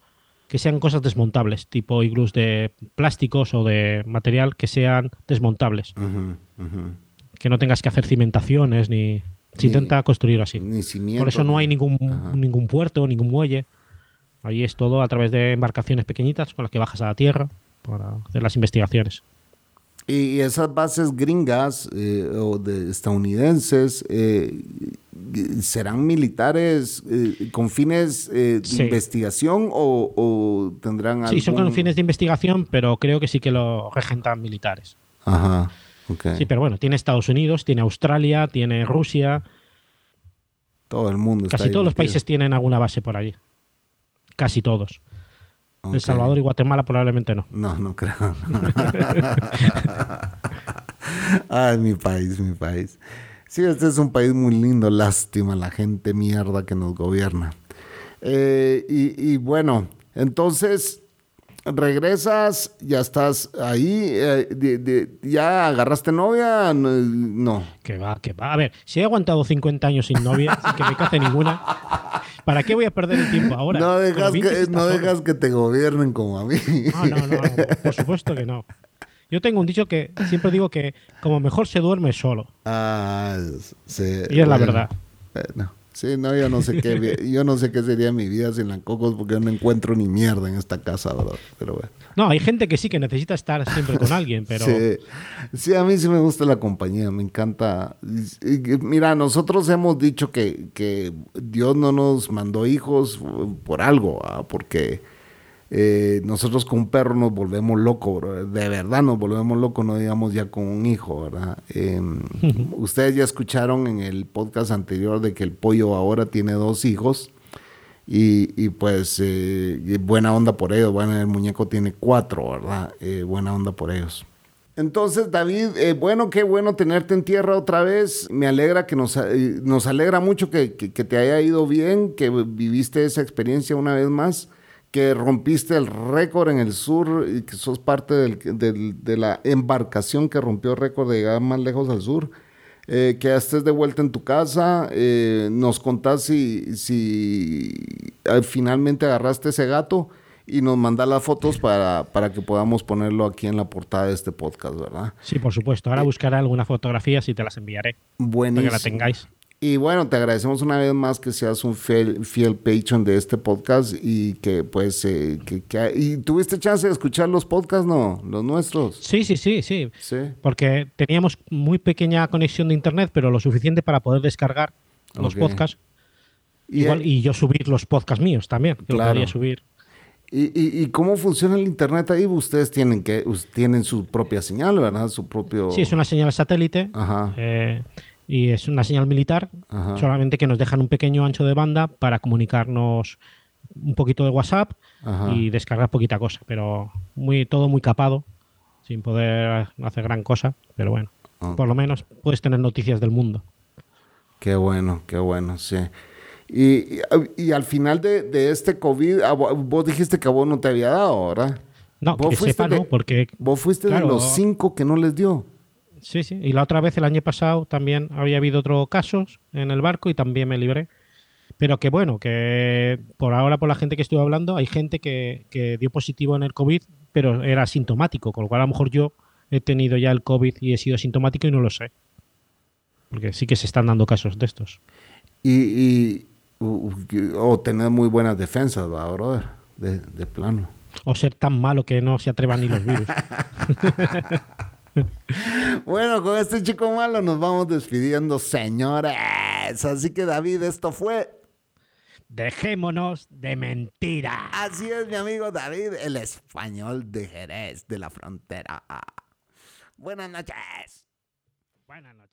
que sean cosas desmontables, tipo iglús de plásticos o de material que sean desmontables. Que no tengas que hacer cimentaciones ni... Se intenta construir así. Por eso no hay ningún, ningún puerto, ningún muelle. Allí es todo a través de embarcaciones pequeñitas con las que bajas a la tierra para hacer las investigaciones. Y esas bases gringas eh, o de estadounidenses eh, serán militares eh, con fines de investigación o, tendrán algún... Sí, son con fines de investigación, pero creo que sí que lo regentan militares. Ajá. Sí, pero bueno, tiene Estados Unidos, tiene Australia, tiene Rusia. Todo el mundo. Casi todos los países tienen alguna base por allí. Casi todos. El Salvador y Guatemala probablemente no. No, no creo. Ay, mi país, mi país. Sí, este es un país muy lindo. Lástima la gente mierda que nos gobierna. Eh, y, bueno, entonces regresas, ya estás ahí, eh, ya agarraste novia, no. Que va, que va. A ver, si he aguantado 50 años sin novia, sin que me case ninguna, ¿para qué voy a perder el tiempo ahora? No dejas, que, no dejas que te gobiernen como a mí. No, no, no, por supuesto que no. Yo tengo un dicho que siempre digo que como mejor se duerme solo. Ah, sí. Y es la verdad. no. Sí, no, yo no sé qué, yo no sé qué sería mi vida sin la cocos porque yo no encuentro ni mierda en esta casa, ¿verdad? Pero bueno. No, hay gente que sí que necesita estar siempre con alguien, pero... Sí, a mí sí me gusta la compañía, me encanta. Mira, nosotros hemos dicho que, que Dios no nos mandó hijos por algo, porque eh, nosotros con un perro nos volvemos locos, de verdad nos volvemos locos, no digamos ya con un hijo, ¿verdad? Em, ustedes ya escucharon en el podcast anterior de que el pollo ahora tiene dos hijos y, pues eh, buena onda por ellos, bueno, el muñeco tiene cuatro, ¿verdad? Eh, buena onda por ellos. Entonces, David, bueno, qué bueno tenerte en tierra otra vez. Me alegra que nos, nos alegra mucho que, que, te haya ido bien, que viviste esa experiencia una vez más que rompiste el récord en el sur y que sos parte de la embarcación que rompió el récord de llegar más lejos al sur. Eh, que estés de vuelta en tu casa, eh, nos contás si, si eh, finalmente agarraste ese gato y nos mandas las fotos para, para que podamos ponerlo aquí en la portada de este podcast, ¿verdad? Sí, por supuesto. Ahora buscaré alguna fotografía y te las enviaré. Buenísimo. Para que la tengáis. Y bueno, te agradecemos una vez más que seas un fiel, fiel patron de este podcast y que pues, eh, que, ¿y tuviste chance de escuchar los podcasts, no? Los nuestros. Sí, sí, sí, sí, sí. Porque teníamos muy pequeña conexión de internet, pero lo suficiente para poder descargar los podcasts. Y, Igual, y yo subir los podcasts míos también, que claro. subir. ¿Y, y, cómo funciona el internet ahí? Ustedes tienen que tienen su propia señal, ¿verdad? Su propio... Sí, es una señal satélite. Ajá. Eh, y es una señal militar, solamente que nos dejan un pequeño ancho de banda para comunicarnos un poquito de WhatsApp y descargar poquita cosa, pero muy todo muy capado, sin poder hacer gran cosa, pero bueno, por lo menos puedes tener noticias del mundo. Qué bueno, qué bueno, sí. Y, y, al final de, de, este COVID, vos dijiste que a vos no te había dado, ¿verdad? No, que sepa, no, porque... Vos fuiste de los cinco que no les dio. Sí, sí. Y la otra vez, el año pasado, también había habido otros casos en el barco y también me libré. Pero que bueno, que por ahora, por la gente que estuve hablando, hay gente que, que dio positivo en el COVID, pero era asintomático, con lo cual a lo mejor yo he tenido ya el COVID y he sido asintomático y no lo sé. Porque sí que se están dando casos de estos. Y, o tener muy buenas defensas, ¿va, brother? De, de plano. O ser tan malo que no se atrevan ni los virus. bueno, con este chico malo nos vamos despidiendo, señores. Así que David, esto fue... Dejémonos de mentira. Así es, mi amigo David, el español de Jerez, de la frontera. Buenas noches. Buenas noches.